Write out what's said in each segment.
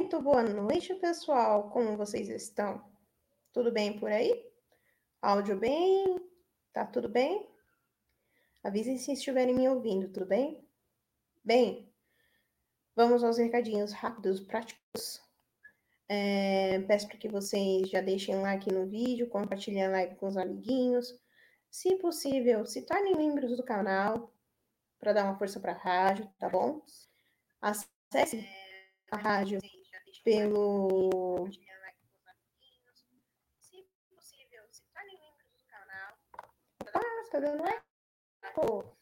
Muito boa noite, pessoal. Como vocês estão? Tudo bem por aí? Áudio bem? Tá tudo bem? Avisem se estiverem me ouvindo, tudo bem? Bem, vamos aos recadinhos rápidos, práticos. É, peço para que vocês já deixem like no vídeo, compartilhem a live com os amiguinhos. Se possível, se tornem membros do canal para dar uma força para a rádio, tá bom? Acesse a rádio pelo. Ah, tá dando eco.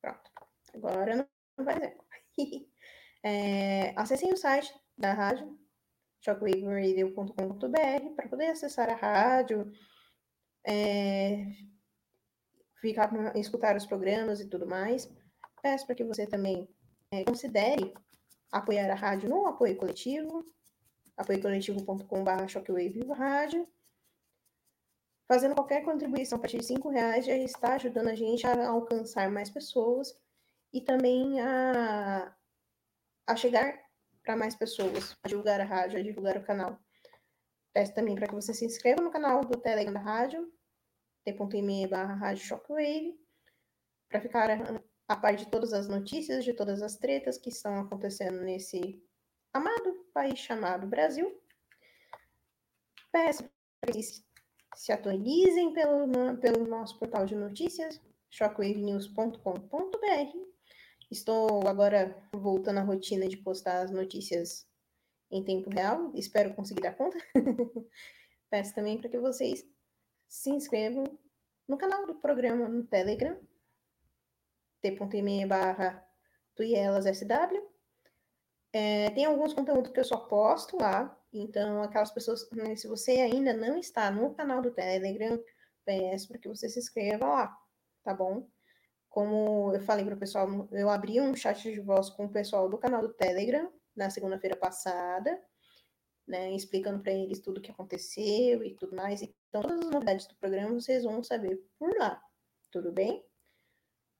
Pronto. Agora não vai eco. é, acessem o site da rádio, shockwaveradio.com.br, para poder acessar a rádio, é, ficar, escutar os programas e tudo mais. Peço para que você também é, considere apoiar a rádio no apoio coletivo, apoiocoletivo.com.br shockwave rádio. Fazendo qualquer contribuição a partir de R$ reais já está ajudando a gente a alcançar mais pessoas e também a, a chegar para mais pessoas, a divulgar a rádio, a divulgar o canal. Peço também para que você se inscreva no canal do Telegram da rádio, t.me barra rádio shockwave, para ficar a par de todas as notícias, de todas as tretas que estão acontecendo nesse amado país chamado Brasil. Peço para que se atualizem pelo, pelo nosso portal de notícias, shockwavenews.com.br. Estou agora voltando à rotina de postar as notícias em tempo real. Espero conseguir dar conta. Peço também para que vocês se inscrevam no canal do programa no Telegram, t.me barra tuielassw. É, tem alguns conteúdos que eu só posto lá, então aquelas pessoas, né, se você ainda não está no canal do Telegram, peço para que você se inscreva lá, tá bom? Como eu falei para o pessoal, eu abri um chat de voz com o pessoal do canal do Telegram na segunda-feira passada, né, explicando para eles tudo o que aconteceu e tudo mais. Então, todas as novidades do programa vocês vão saber por lá, tudo bem?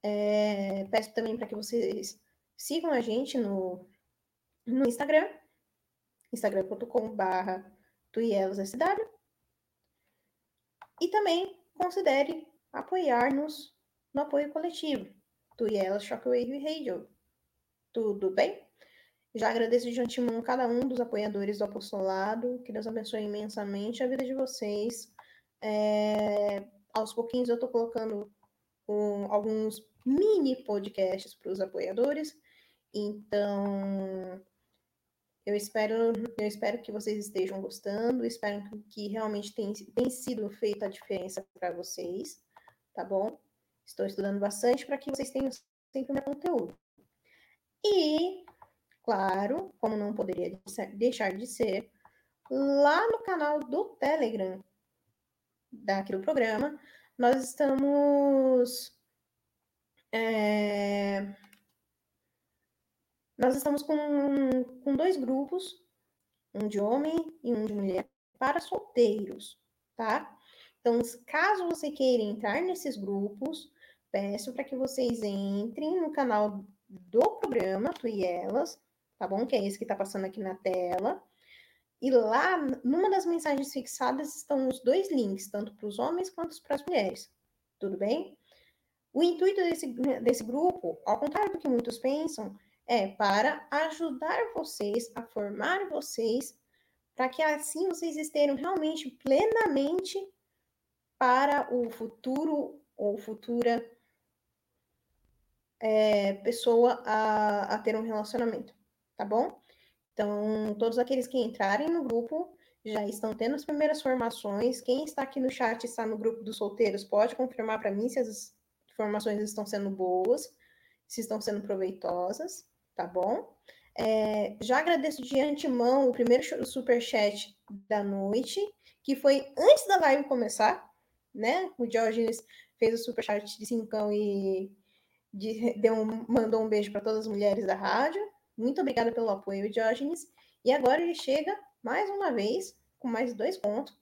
É, peço também para que vocês sigam a gente no, no Instagram, instagram.com.br tuielosSW. E também considere apoiar-nos no apoio coletivo, Tuielos Shockwave Radio. Tudo bem? Já agradeço de antemão cada um dos apoiadores do apostolado. Que Deus abençoe imensamente a vida de vocês. É, aos pouquinhos eu estou colocando um, alguns mini podcasts para os apoiadores. Então, eu espero, eu espero que vocês estejam gostando, espero que realmente tenha, tenha sido feita a diferença para vocês, tá bom? Estou estudando bastante para que vocês tenham sempre o meu conteúdo. E, claro, como não poderia deixar de ser, lá no canal do Telegram daquele programa, nós estamos é, nós estamos com, com dois grupos, um de homem e um de mulher, para solteiros, tá? Então, caso você queira entrar nesses grupos, peço para que vocês entrem no canal do programa Tu e Elas, tá bom? Que é esse que está passando aqui na tela. E lá, numa das mensagens fixadas, estão os dois links, tanto para os homens quanto para as mulheres. Tudo bem? O intuito desse, desse grupo, ao contrário do que muitos pensam, é para ajudar vocês a formar vocês, para que assim vocês estejam realmente plenamente para o futuro ou futura é, pessoa a, a ter um relacionamento, tá bom? Então, todos aqueles que entrarem no grupo já estão tendo as primeiras formações. Quem está aqui no chat está no grupo dos solteiros, pode confirmar para mim se as informações estão sendo boas, se estão sendo proveitosas, tá bom? É, já agradeço de antemão o primeiro super chat da noite, que foi antes da live começar, né? O Diógenes fez o super chat de cincão e de, deu um, mandou um beijo para todas as mulheres da rádio. Muito obrigada pelo apoio, Diógenes. E agora ele chega mais uma vez com mais dois pontos.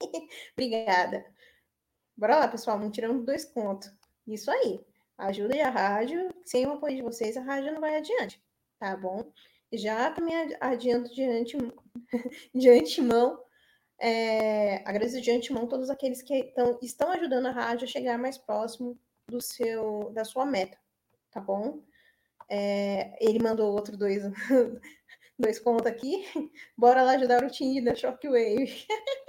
obrigada. Bora lá, pessoal, vamos tirando dois contos. Isso aí. Ajuda a rádio. Sem o apoio de vocês, a rádio não vai adiante. Tá bom? já também adianto de, antemão, de antemão, é, agradeço de antemão todos aqueles que tão, estão ajudando a rádio a chegar mais próximo do seu, da sua meta, tá bom? É, ele mandou outro dois, dois contos aqui. Bora lá ajudar o time da Shockwave.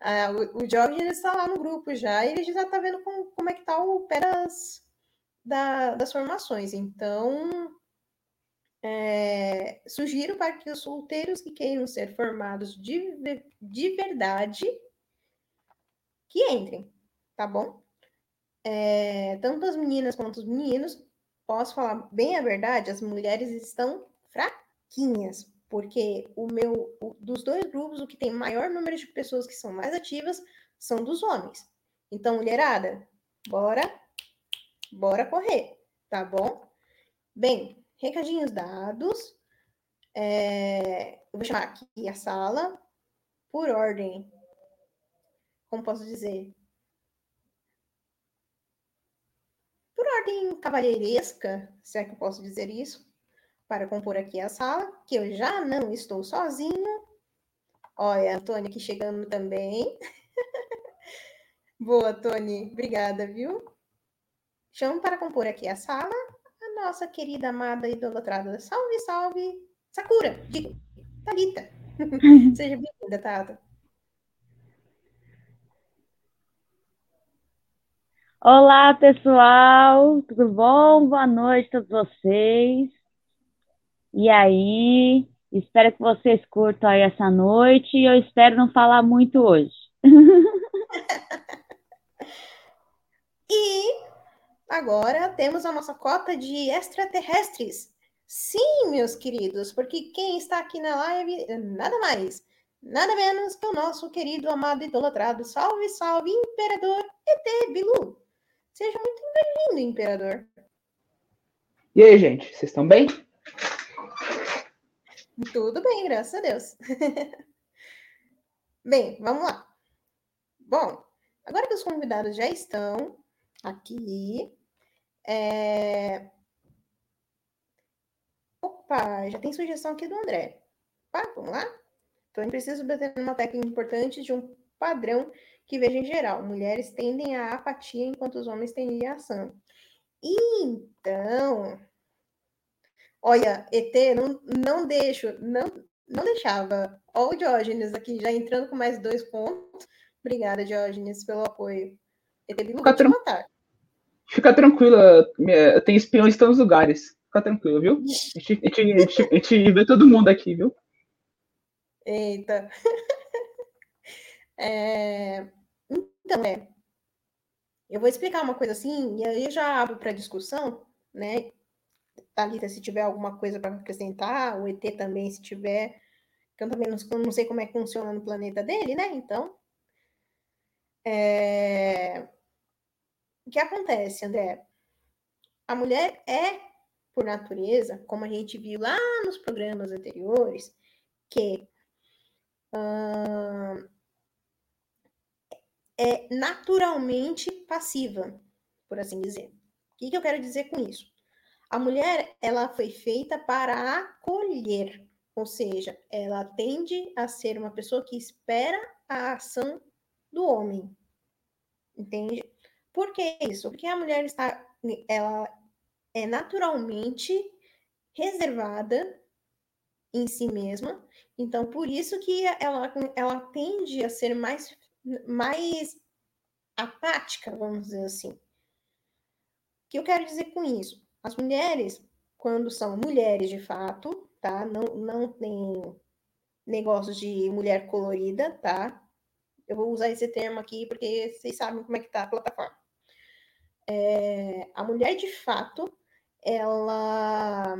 ah, o, Jorge está lá no grupo já, e ele já está vendo como, é que tá o pé das, da, das formações. Então, é, sugiro para que os solteiros que queiram ser formados de, de verdade que entrem, tá bom? É, tanto as meninas quanto os meninos, posso falar bem a verdade, as mulheres estão fraquinhas, porque o meu, o, dos dois grupos, o que tem maior número de pessoas que são mais ativas são dos homens. Então, mulherada, bora, bora correr, tá bom? Bem, recadinhos dados. É, eu vou chamar aqui a sala por ordem. Como posso dizer? Por ordem cavalheiresca, se é que eu posso dizer isso, para compor aqui a sala, que eu já não estou sozinho. Olha, a Tony aqui chegando também. Boa, Tony. Obrigada, viu? Chamo para compor aqui a sala nossa querida, amada, idolatrada. Salve, salve, Sakura, digo, Thalita. Seja bem-vinda, Tata. Olá, pessoal, tudo bom? Boa noite a todos vocês. E aí, espero que vocês curtam aí essa noite e eu espero não falar muito hoje. e agora temos a nossa cota de extraterrestres. Sim, meus queridos, porque quem está aqui na live, nada mais, nada menos que o nosso querido, amado, idolatrado, salve, salve, Imperador ET Bilu. Seja muito bem-vindo, Imperador. E aí, gente, vocês estão bem? Tudo bem, graças a Deus. bem, vamos lá. Bom, agora que os convidados já estão aqui, é... Opa, já tem sugestão aqui do André. Opa, vamos lá? Então, preciso bater numa técnica importante de um padrão que vejo em geral. Mulheres tendem à apatia enquanto os homens tendem à ação. Então, olha, ET, não, não deixo, não, não deixava. Olha o Diógenes aqui, já entrando com mais dois pontos. Obrigada, Diógenes, pelo apoio. ET, vou te matar. Fica tranquila, tem espiões em todos os lugares. Fica tranquilo, viu? A gente, a, gente, a, gente, a gente vê todo mundo aqui, viu? Eita. É... Então, é. Eu vou explicar uma coisa assim, e aí eu já abro para discussão, né? Thalita, se tiver alguma coisa para acrescentar, o ET também, se tiver. Que eu também não, não, sei como é que funciona no planeta dele, né? Então. É... O que acontece, André? A mulher é, por natureza, como a gente viu lá nos programas anteriores, que uh, é naturalmente passiva, por assim dizer. O que, que eu quero dizer com isso? A mulher, ela foi feita para acolher, ou seja, ela tende a ser uma pessoa que espera a ação do homem. Entende? Por que isso? Porque a mulher está, ela é naturalmente reservada em si mesma, então por isso que ela, ela tende a ser mais, mais apática, vamos dizer assim. O que eu quero dizer com isso? As mulheres, quando são mulheres de fato, tá? Não, não tem negócios de mulher colorida, tá? Eu vou usar esse termo aqui porque vocês sabem como é que tá a plataforma é, a mulher de fato, ela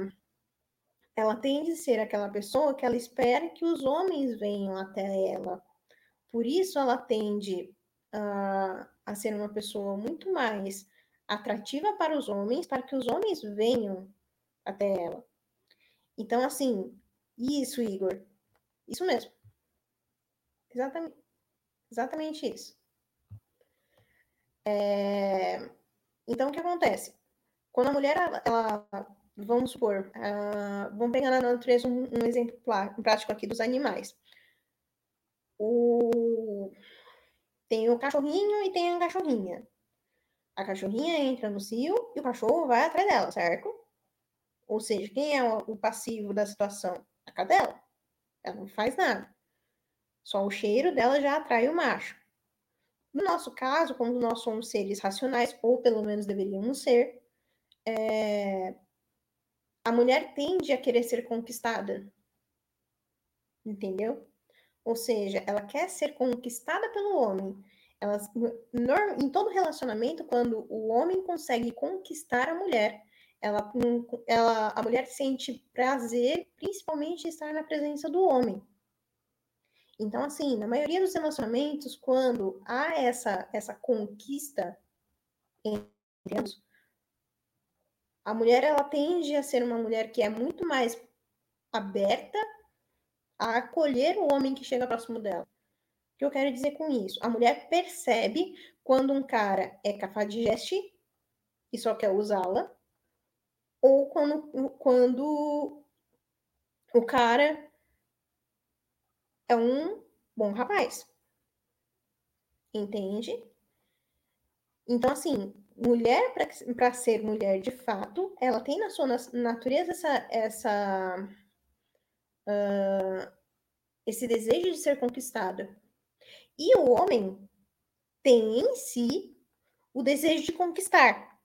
ela tende a ser aquela pessoa que ela espera que os homens venham até ela. Por isso ela tende a ser uma pessoa muito mais atrativa para os homens, para que os homens venham até ela. Então, assim, isso, Igor. Isso mesmo. Exatamente, exatamente isso. É, então, o que acontece? Quando a mulher ela, vamos supor, uh, vamos pegar na natureza um, um exemplo prático aqui dos animais. O... Tem o cachorrinho e tem a cachorrinha. A cachorrinha entra no cio e o cachorro vai atrás dela, certo? Ou seja, quem é o passivo da situação? A cadela. Ela não faz nada. Só o cheiro dela já atrai o macho. No nosso caso, como nós somos seres racionais, ou pelo menos deveríamos ser, é... a mulher tende a querer ser conquistada. Entendeu? Ou seja, ela quer ser conquistada pelo homem. Elas, em todo relacionamento, quando o homem consegue conquistar a mulher, ela, ela, a mulher sente prazer, principalmente estar na presença do homem. Então, assim, na maioria dos relacionamentos, quando há essa, essa conquista entre ambos, a mulher ela tende a ser uma mulher que é muito mais aberta a acolher o homem que chega próximo dela. Que eu quero dizer com isso? A mulher percebe quando um cara é cafajeste e só quer usá-la, ou quando, quando o cara é um bom rapaz. Entende? Então, assim, mulher, para ser mulher de fato, ela tem na sua natureza essa, essa uh, esse desejo de ser conquistada. E o homem tem em si o desejo de conquistar.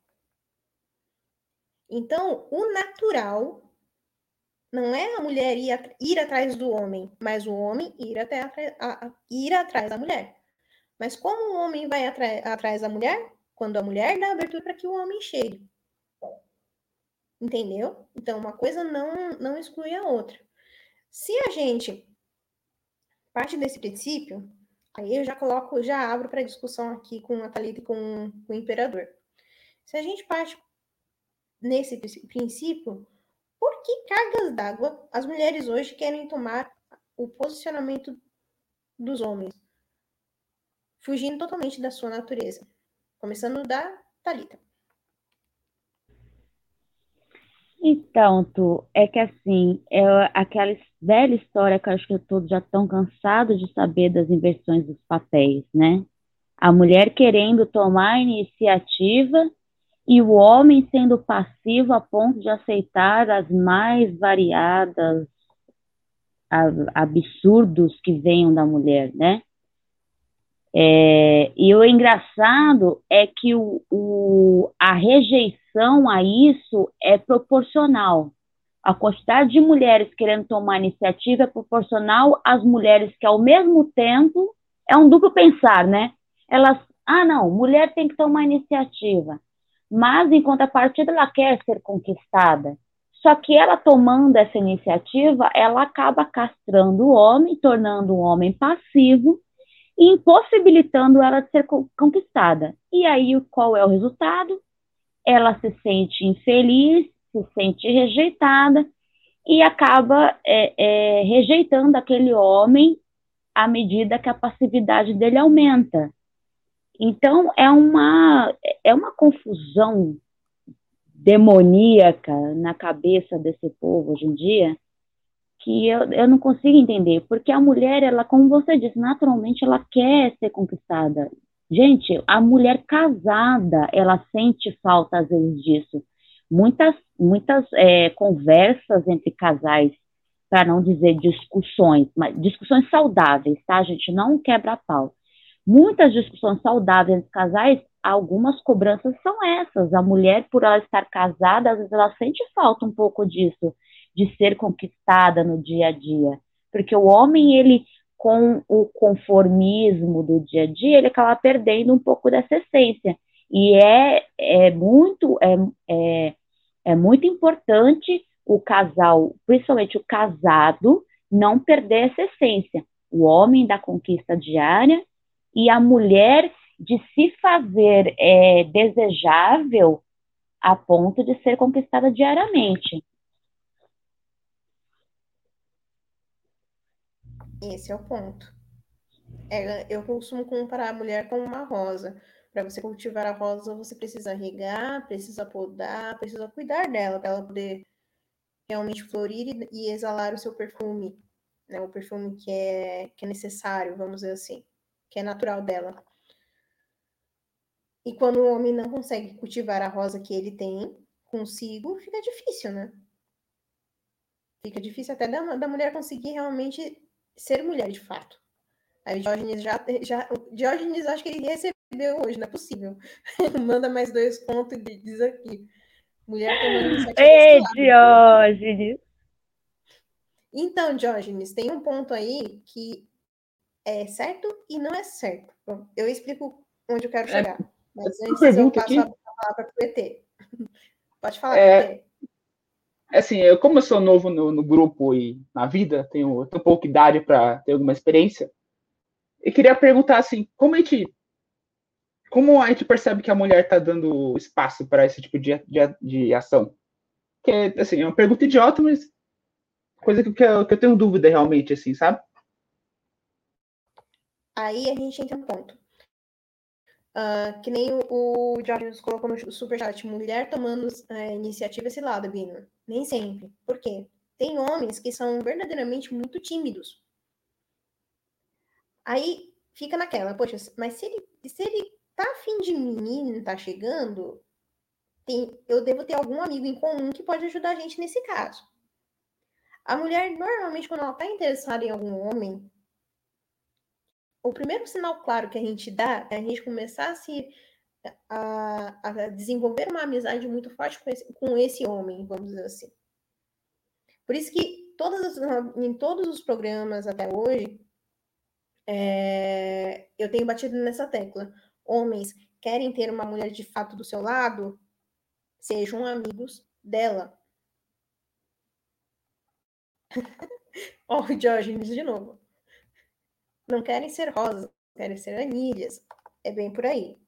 Então, o natural não é a mulher ir, ir atrás do homem, mas o homem ir, até a, a, ir atrás da mulher. Mas como o homem vai atrás da mulher? Quando a mulher dá abertura para que o homem chegue. Entendeu? Então, uma coisa não, não exclui a outra. Se a gente parte desse princípio, Aí eu já coloco, já abro para discussão aqui com a Thalita e com, com o imperador. Se a gente parte nesse princípio, por que cargas d'água as mulheres hoje querem tomar o posicionamento dos homens? Fugindo totalmente da sua natureza. Começando da Thalita. Então, Tu, é que assim, é aquela velha história que eu acho que todos já estão cansados de saber das inversões dos papéis, né? A mulher querendo tomar a iniciativa e o homem sendo passivo a ponto de aceitar as mais variadas absurdos que venham da mulher, né? É, e o engraçado é que o, o, a rejeição a isso é proporcional. A quantidade de mulheres querendo tomar iniciativa é proporcional às mulheres que, ao mesmo tempo, é um duplo pensar, né? Elas, ah, não, mulher tem que tomar iniciativa, mas, em contrapartida, ela quer ser conquistada. Só que ela tomando essa iniciativa, ela acaba castrando o homem, tornando o homem passivo, e impossibilitando ela de ser conquistada. E aí, qual é o resultado? Ela se sente infeliz, se sente rejeitada e acaba é, é, rejeitando aquele homem à medida que a passividade dele aumenta. Então, é uma, é uma confusão demoníaca na cabeça desse povo hoje em dia, que eu, eu não consigo entender, porque a mulher, ela, como você disse, naturalmente ela quer ser conquistada. Gente, a mulher casada, ela sente falta às vezes disso. Muitas, muitas é, conversas entre casais, para não dizer discussões, mas discussões saudáveis, tá, gente? Não quebra pau. Muitas discussões saudáveis entre casais, algumas cobranças são essas. A mulher, por ela estar casada, às vezes ela sente falta um pouco disso de ser conquistada no dia a dia. Porque o homem, ele, com o conformismo do dia a dia, ele acaba perdendo um pouco dessa essência. E é, é muito é, é, é muito importante o casal, principalmente o casado, não perder essa essência. O homem da conquista diária e a mulher de se fazer é, desejável a ponto de ser conquistada diariamente. Esse é o ponto. É, eu costumo comparar a mulher com uma rosa. Para você cultivar a rosa, você precisa regar, precisa podar, precisa cuidar dela para ela poder realmente florir e exalar o seu perfume, né? O perfume que é, que é necessário, vamos dizer assim, que é natural dela. E quando o homem não consegue cultivar a rosa que ele tem consigo, fica difícil, né? Fica difícil até da, da mulher conseguir realmente ser mulher de fato. Aí o Diógenes já, já. O Diógenes acho que ele recebeu hoje, não é possível. Manda mais dois pontos e diz aqui. Mulher tomando iniciativa. Ei, Diógenes! Então, Diógenes, tem um ponto aí que é certo e não é certo. Bom, eu explico onde eu quero é, chegar. É, mas antes eu passo aqui. a palavra para o ET. Pode falar, é, ET. Assim, eu, como eu sou novo no, no grupo e na vida, tenho, tenho pouca idade para ter alguma experiência, eu queria perguntar assim, como a gente como a gente percebe que a mulher está dando espaço para esse tipo de, de, de, ação? Que assim, é uma pergunta idiota, mas coisa que, que, eu, que eu tenho dúvida realmente, assim, sabe? Aí a gente entra no ponto. Uh, que nem o, o Jorge nos colocou no superchat, mulher tomando uh, iniciativa esse lado, Bino. Nem sempre. Por quê? Tem homens que são verdadeiramente muito tímidos. Aí fica naquela, poxa, mas se ele, se ele tá afim de mim, tá chegando, tem, eu devo ter algum amigo em comum que pode ajudar a gente nesse caso. A mulher, normalmente, quando ela tá interessada em algum homem, o primeiro sinal claro que a gente dá é a gente começar a se a, a desenvolver uma amizade muito forte com esse, com esse homem, vamos dizer assim. Por isso que todas as, em todos os programas até hoje, é, eu tenho batido nessa tecla homens querem ter uma mulher de fato do seu lado, sejam amigos dela. Ó, oh, Diógenes de novo. Não querem ser rosas, querem ser anilhas. É bem por aí.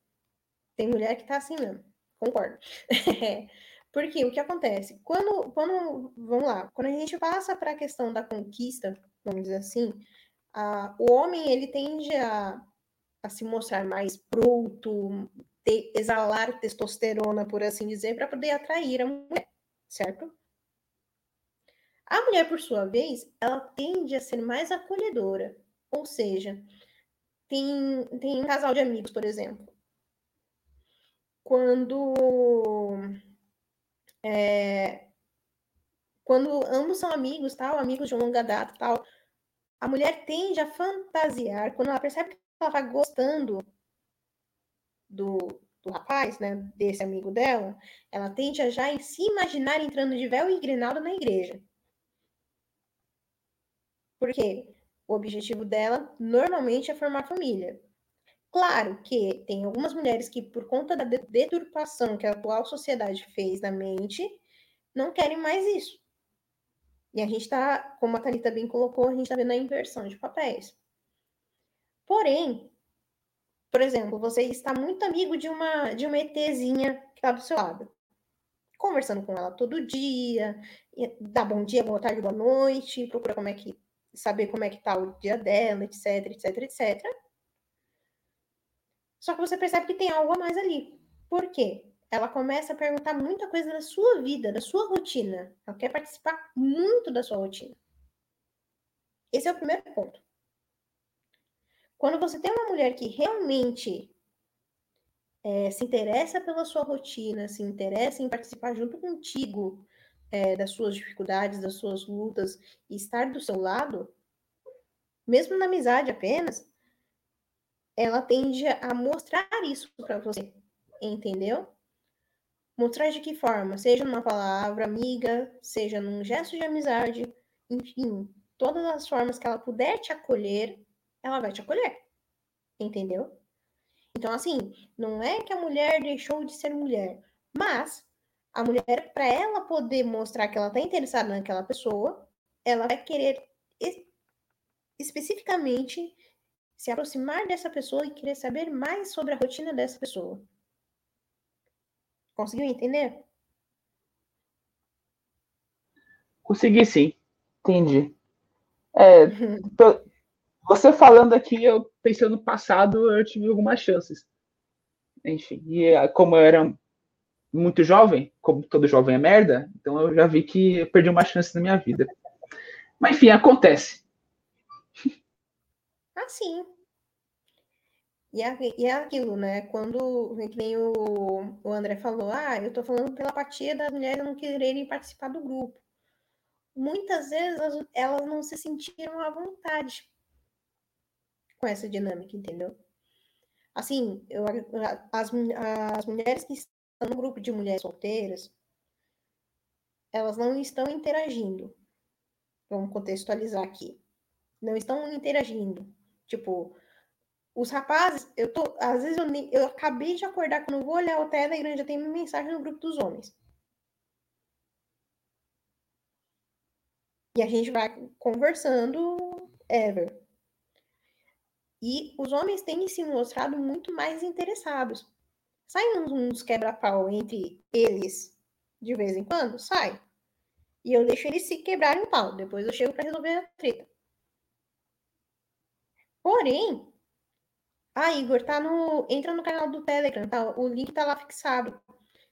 Tem mulher que tá assim mesmo. Concordo. Porque o que acontece? Quando, quando, vamos lá, quando a gente passa para a questão da conquista, vamos dizer assim, a, o homem ele tende a a se mostrar mais bruto, exalar testosterona, por assim dizer, para poder atrair a mulher, certo? A mulher, por sua vez, ela tende a ser mais acolhedora, ou seja, tem, tem um casal de amigos, por exemplo. Quando é, quando ambos são amigos, tal, amigos de longa data, tal, a mulher tende a fantasiar quando ela percebe ela tá gostando do, do rapaz, né, desse amigo dela, ela tende a já se imaginar entrando de véu e grinalda na igreja. Por quê? O objetivo dela normalmente é formar família. Claro que tem algumas mulheres que, por conta da deturpação que a atual sociedade fez na mente, não querem mais isso. E a gente está, como a Thalita bem colocou, a gente está vendo a inversão de papéis. Porém, por exemplo, você está muito amigo de uma de uma ETzinha que está do seu lado. Conversando com ela todo dia, dá bom dia, boa tarde, boa noite, procura como é que saber como é que tá o dia dela, etc, etc, etc. Só que você percebe que tem algo a mais ali. Por quê? Ela começa a perguntar muita coisa da sua vida, da sua rotina. Ela quer participar muito da sua rotina. Esse é o primeiro ponto. Quando você tem uma mulher que realmente é, se interessa pela sua rotina, se interessa em participar junto contigo é, das suas dificuldades, das suas lutas, e estar do seu lado, mesmo na amizade apenas, ela tende a mostrar isso para você, entendeu? Mostrar de que forma? Seja numa palavra amiga, seja num gesto de amizade, enfim, todas as formas que ela puder te acolher, ela vai te acolher. Entendeu? Então, assim, não é que a mulher deixou de ser mulher, mas a mulher, para ela poder mostrar que ela está interessada naquela pessoa, ela vai querer especificamente se aproximar dessa pessoa e querer saber mais sobre a rotina dessa pessoa. Conseguiu entender? Consegui sim, entendi. É, Você falando aqui, eu pensando no passado, eu tive algumas chances. enfim. E eh, como eu era muito jovem, como todo jovem é merda, então eu já vi que eu perdi uma chance na minha vida. Mas enfim, acontece. Sim. E é, e é aquilo, né? Quando, nem o, o André falou, ah, eu tô falando pela apatia das mulheres não quererem participar do grupo. Muitas vezes elas, elas não se sentiram à vontade com essa dinâmica, entendeu? Assim, eu, as, as mulheres que estão no grupo de mulheres solteiras, elas não estão interagindo. Vamos contextualizar aqui. Não estão interagindo. Tipo, os rapazes, eu tô, às vezes eu, nem, eu acabei de acordar, quando eu vou olhar o Telegram, já tem uma mensagem no grupo dos homens. E a gente vai conversando ever. E os homens têm se mostrado muito mais interessados. Saem uns quebra-pau entre eles de vez em quando? Sai. E eu deixo eles se quebrarem o pau. Depois eu chego para resolver a treta. Porém, ah, Igor, tá no. Entra no canal do Telegram, tá? O link tá lá fixado.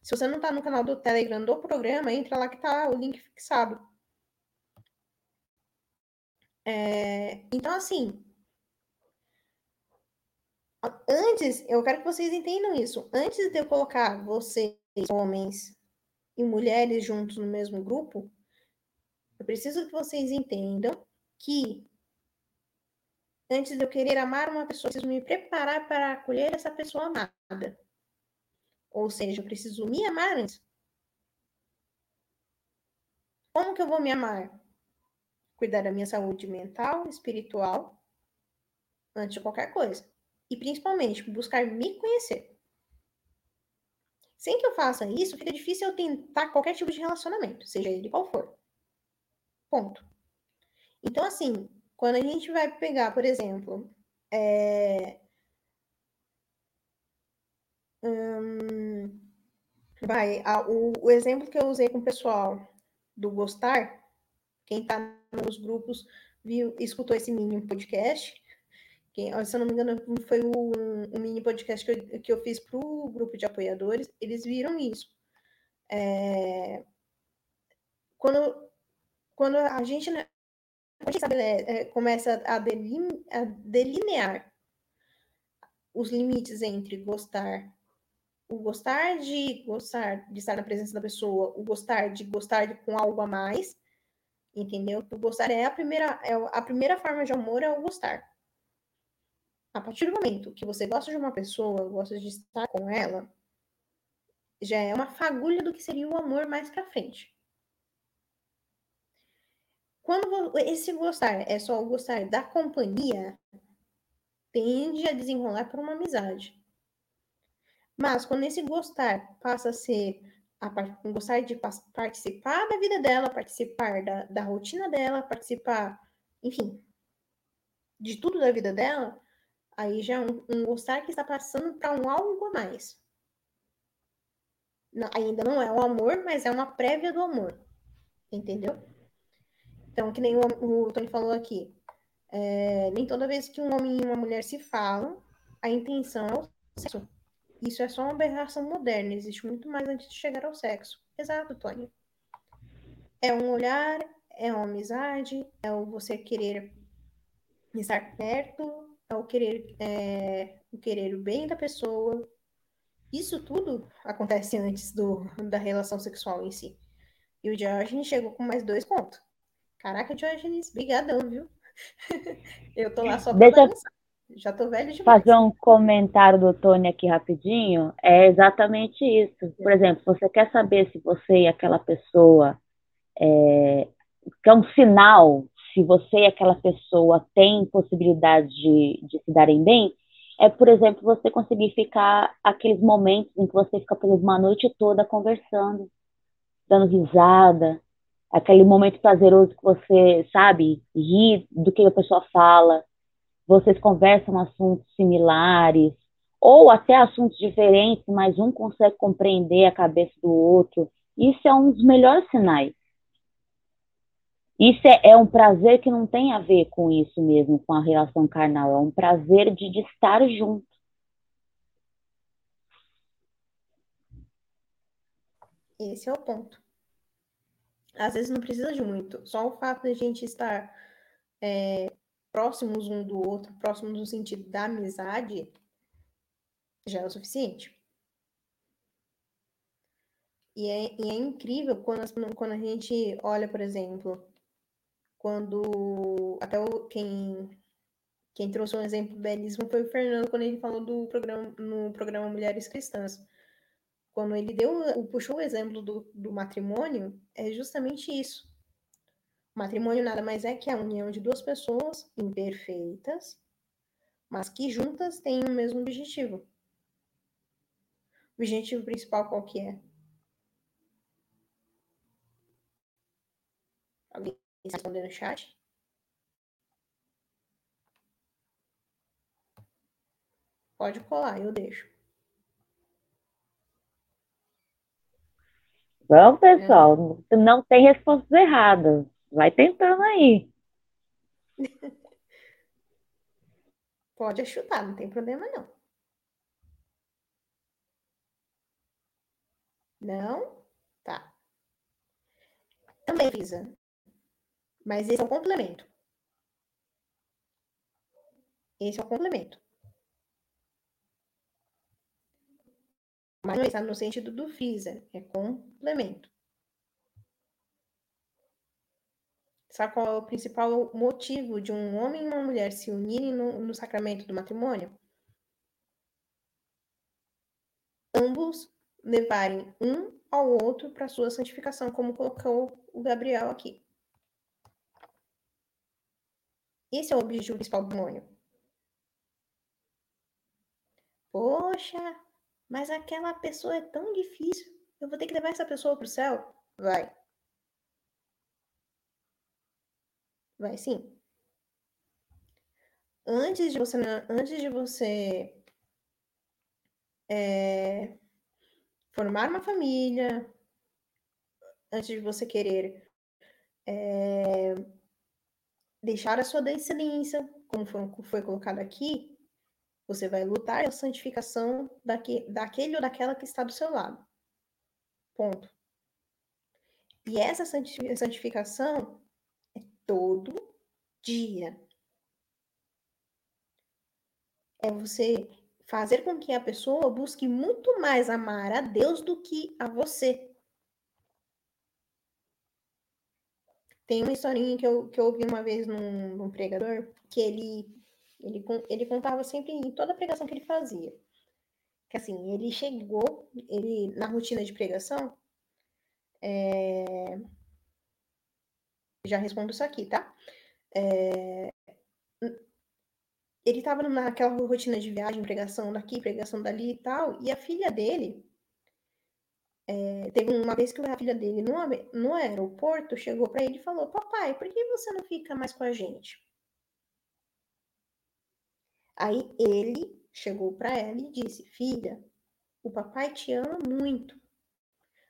Se você não tá no canal do Telegram do programa, entra lá que tá o link fixado. É... Então, assim. Antes, eu quero que vocês entendam isso. Antes de eu colocar vocês, homens e mulheres, juntos no mesmo grupo, eu preciso que vocês entendam que Antes de eu querer amar uma pessoa, preciso me preparar para acolher essa pessoa amada. Ou seja, eu preciso me amar antes. Como que eu vou me amar? Cuidar da minha saúde mental, espiritual, antes de qualquer coisa. E principalmente buscar me conhecer. Sem que eu faça isso, fica difícil eu tentar qualquer tipo de relacionamento, seja ele qual for. Ponto. Então, assim, quando a gente vai pegar, por exemplo, é... hum, vai, a, o, o, exemplo que eu usei com o pessoal do gostar, quem está nos grupos viu, escutou esse mini podcast. Quem, se eu não me engano, foi um, um mini podcast que eu, que eu fiz para o grupo de apoiadores. Eles viram isso. É, quando, quando a gente né, estabelece, é, começa a, deline, a delinear os limites entre gostar, o gostar de gostar de estar na presença da pessoa, o gostar de gostar de, com algo a mais, entendeu? O gostar é a primeira, é a primeira forma de amor é o gostar. A partir do momento que você gosta de uma pessoa, gosta de estar com ela, já é uma fagulha do que seria o amor mais para frente. Quando esse gostar é só o gostar da companhia, tende a desenrolar por uma amizade. Mas quando esse gostar passa a ser a gostar de participar da vida dela, participar da, da rotina dela, participar, enfim, de tudo da vida dela, aí já é um, um gostar que está passando para um algo a mais. Não, ainda não é o amor, mas é uma prévia do amor. Entendeu? Então, que nem o, o Tony falou aqui, é, nem toda vez que um homem e uma mulher se falam, a intenção é o sexo. Isso é só uma aberração moderna, existe muito mais antes de chegar ao sexo. Exato, Tony. É um olhar, é uma amizade, é o você querer estar perto, é o querer, é, o querer o bem da pessoa. Isso tudo acontece antes do, da relação sexual em si. E o Diógenes chegou com mais dois pontos. Caraca, Diogenes, brigadão, viu? eu tô lá só pra Deixa Já tô velho demais. Fazer um comentário do Tony aqui rapidinho. É exatamente isso. Por exemplo, você quer saber se você e aquela pessoa é, que é um sinal se você e aquela pessoa têm possibilidade de, de se darem bem, é, por exemplo, você conseguir ficar aqueles momentos em que você fica, por uma noite toda conversando, dando risada, aquele momento prazeroso que você, sabe, ri do que a pessoa fala, vocês conversam assuntos similares, ou até assuntos diferentes, mas um consegue compreender a cabeça do outro. Isso é um dos melhores sinais. Isso é, é um prazer que não tem a ver com isso mesmo, com a relação carnal. É um prazer de, de estar junto. Esse é o ponto. Às vezes não precisa de muito. Só o fato de a gente estar é, próximos um do outro, próximos no sentido da amizade, já é o suficiente. E é, e é incrível quando, quando a gente olha, por exemplo, quando até o, quem, quem trouxe um exemplo belíssimo foi o Fernando quando ele falou do programa no programa Mulheres Cristãs. Quando ele deu, puxou o exemplo do, do matrimônio, é justamente isso. O matrimônio nada mais é que a união de duas pessoas imperfeitas, mas que juntas têm o mesmo objetivo. O objetivo principal qual que é? Alguém está respondendo no chat? Pode colar, eu deixo. Vamos, pessoal, é. não tem respostas erradas. Vai tentando aí. Pode chutar, não tem problema não. Não? Tá. Também visa. Mas esse é o complemento. Esse é o complemento. Mas não está no sentido do FISA, é complemento. Sabe qual é o principal motivo de um homem e uma mulher se unirem no, no sacramento do matrimônio? Ambos levarem um ao outro para sua santificação, como colocou o Gabriel aqui. Esse é o objetivo principal do matrimônio. Poxa, mas aquela pessoa é tão difícil. Eu vou ter que levar essa pessoa para o céu? Vai. Vai sim. Antes de você, antes de você é, formar uma família, antes de você querer é, deixar a sua descendência, como foi, foi colocado aqui, você vai lutar pela santificação daque, daquele ou daquela que está do seu lado. Ponto. E essa santificação todo dia. É você fazer com que a pessoa busque muito mais amar a Deus do que a você. Tem uma historinha que eu, que eu ouvi uma vez num, num pregador, que ele, ele, ele contava sempre em toda pregação que ele fazia. Que assim, ele chegou, ele na rotina de pregação, é, já respondo isso aqui, tá? É... Ele estava naquela rotina de viagem, pregação daqui, pregação dali e tal, e a filha dele. É... teve uma vez que a filha dele no, no aeroporto chegou para ele e falou: Papai, por que você não fica mais com a gente? Aí ele chegou para ela e disse: Filha, o papai te ama muito,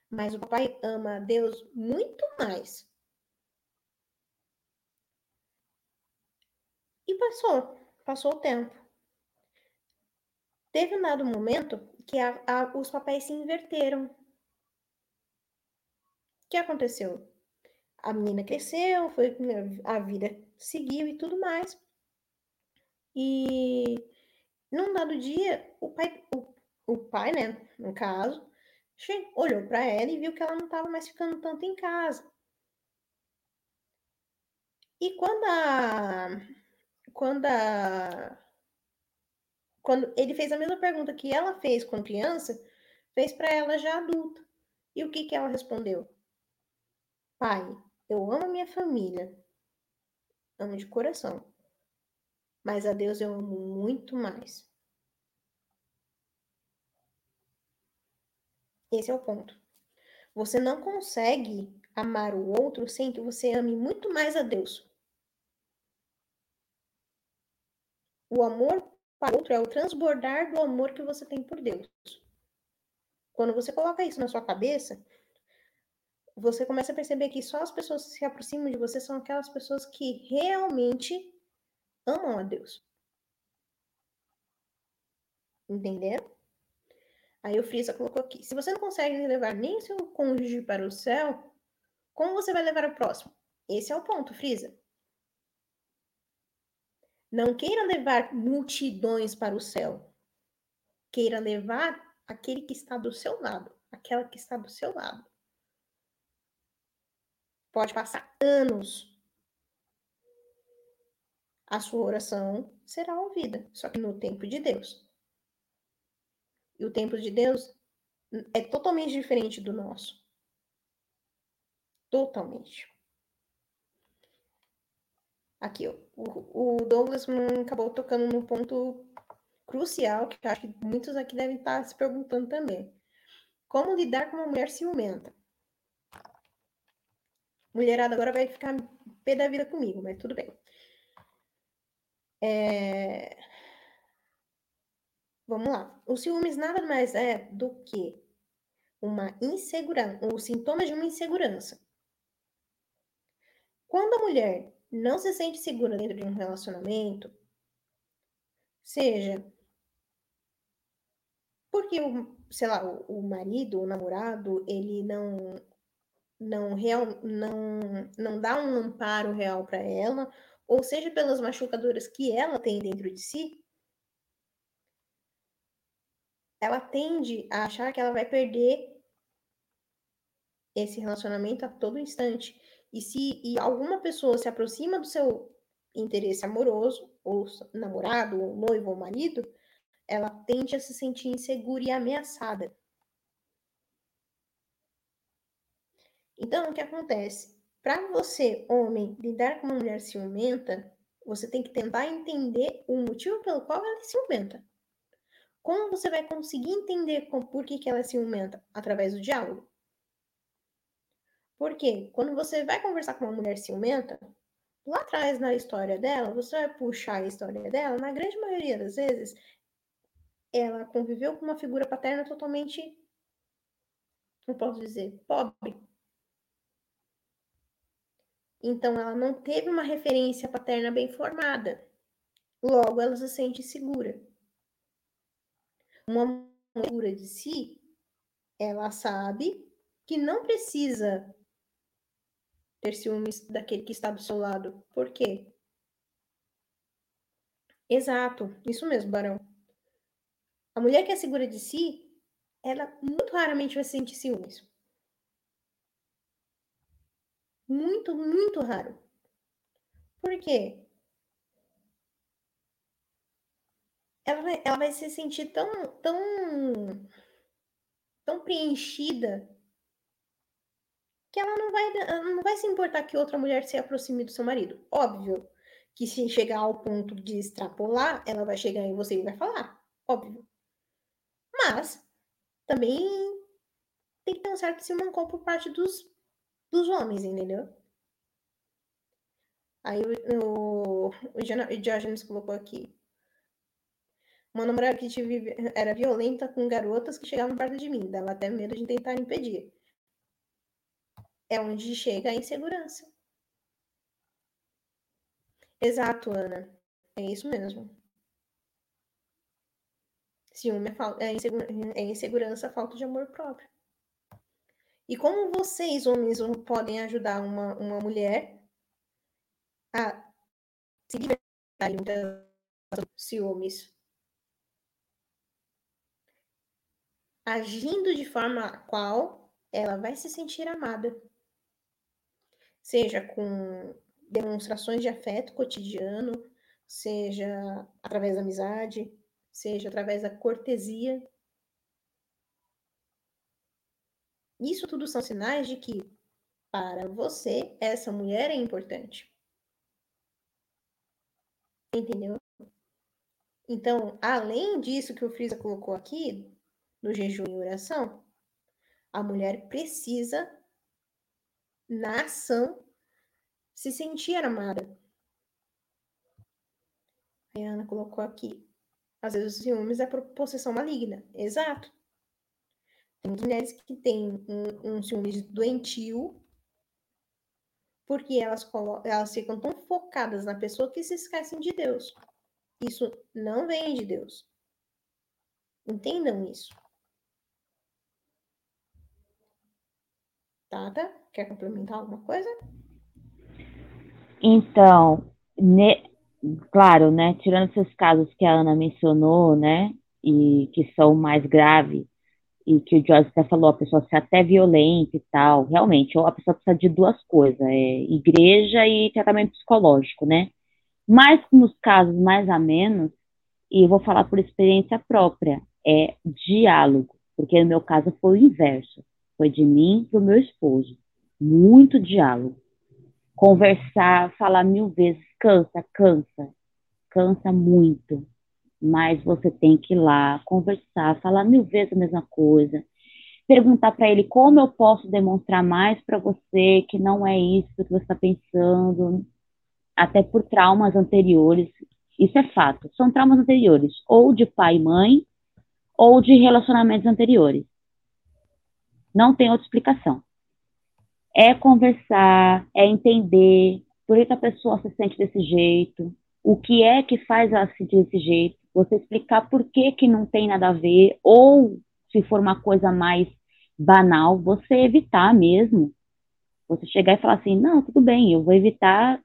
mas o papai ama a Deus muito mais. E passou, passou o tempo. Teve um dado momento que a, a, os papéis se inverteram. O que aconteceu? A menina cresceu, foi, a vida seguiu e tudo mais. E num dado dia, o pai, o, o pai, né, no caso, olhou para ela e viu que ela não estava mais ficando tanto em casa. E quando a, quando a quando ele fez a mesma pergunta que ela fez com criança, fez para ela já adulta. E o que que ela respondeu? Pai, eu amo minha família. Amo de coração. Mas a Deus eu amo muito mais. Esse é o ponto. Você não consegue amar o outro sem que você ame muito mais a Deus. O amor para o outro é o transbordar do amor que você tem por Deus. Quando você coloca isso na sua cabeça, você começa a perceber que só as pessoas que se aproximam de você são aquelas pessoas que realmente amam a Deus. Entenderam? Aí o Frisa colocou aqui: se você não consegue levar nem seu cônjuge para o céu, como você vai levar o próximo? Esse é o ponto, Frisa. Não queira levar multidões para o céu. Queira levar aquele que está do seu lado, aquela que está do seu lado. Pode passar anos. A sua oração será ouvida, só que no tempo de Deus. E o tempo de Deus é totalmente diferente do nosso. Totalmente. Aqui, o, Douglas acabou tocando no ponto crucial, que acho que muitos aqui devem estar se perguntando também. Como lidar com uma mulher ciumenta? Mulherada agora vai ficar pé da vida comigo, mas tudo bem. É... Vamos lá. O ciúmes nada mais é do que uma insegurança, o sintoma de uma insegurança. Quando a mulher não se sente segura dentro de um relacionamento, seja porque o, sei lá, o, o marido, o namorado, ele não não real não não dá um amparo real para ela, ou seja pelas machucadoras que ela tem dentro de si, ela tende a achar que ela vai perder esse relacionamento a todo instante. E se e alguma pessoa se aproxima do seu interesse amoroso, ou namorado, ou noivo, ou marido, ela tende a se sentir insegura e ameaçada. Então, o que acontece? Para você, homem, lidar com uma mulher ciumenta, você tem que tentar entender o motivo pelo qual ela é ciumenta. Como você vai conseguir entender por que, que ela é ciumenta? Através do diálogo. Porque quando você vai conversar com uma mulher ciumenta, lá atrás na história dela, você vai puxar a história dela, na grande maioria das vezes, ela conviveu com uma figura paterna totalmente, não posso dizer, pobre. Então ela não teve uma referência paterna bem formada. Logo, ela se sente segura. Uma mulher segura de si, ela sabe que não precisa ter ciúmes daquele que está do seu lado. Por quê? Exato, isso mesmo, Barão. A mulher que é segura de si, ela muito raramente vai sentir ciúmes. Muito, muito raro. Por quê? Ela vai, ela vai se sentir tão, tão, tão preenchida que ela não vai, não vai se importar que outra mulher se aproxime do seu marido. Óbvio que se chegar ao ponto de extrapolar, ela vai chegar em você e vai falar. Óbvio. Mas também tem que ter um certo simancol por parte dos, dos homens, entendeu? Aí o, o, o Diógenes colocou aqui. Uma namorada que tive, era violenta com garotas que chegavam perto de mim, dava até medo de tentar impedir é onde chega a insegurança. Exato, Ana. É isso mesmo. Ciúme é, é, é insegurança, falta de amor próprio. E como vocês, homens, podem ajudar uma, uma mulher a se libertar de ciúmes? Agindo de forma a qual ela vai se sentir amada seja com demonstrações de afeto cotidiano, seja através da amizade, seja através da cortesia. Isso tudo são sinais de que, para você, essa mulher é importante. Entendeu? Então, além disso que o Frisa colocou aqui, no jejum e oração, a mulher precisa na ação, se sentir amada. A Ana colocou aqui. Às vezes o ciúmes é por possessão maligna. Exato. Temos mulheres que têm um, um ciúme doentio, porque elas, elas ficam tão focadas na pessoa que se esquecem de Deus. Isso não vem de Deus. Entendam isso. Tata, quer complementar alguma coisa? Então, ne, claro, né, tirando esses casos que a Ana mencionou, né, e que são mais graves, e que o Joyce até falou, a pessoa ser até violenta e tal, realmente, a pessoa precisa de duas coisas, é igreja e tratamento psicológico, né? Mas nos casos mais a menos, e eu vou falar por experiência própria, é diálogo, porque no meu caso foi o inverso, foi de mim para o meu esposo, muito diálogo. Conversar, falar mil vezes, cansa, cansa, cansa muito mas você tem que ir lá, conversar, falar mil vezes a mesma coisa, perguntar para ele como eu posso demonstrar mais para você que não é isso que você está pensando, até por traumas anteriores. Isso é fato, são traumas anteriores, ou de pai e mãe, ou de relacionamentos anteriores. Não tem outra explicação. É conversar, é entender por que a pessoa se sente desse jeito, o que é que faz ela se sentir desse jeito, você explicar por que, que não tem nada a ver, ou se for uma coisa mais banal, você evitar mesmo. Você chegar e falar assim, não, tudo bem, eu vou evitar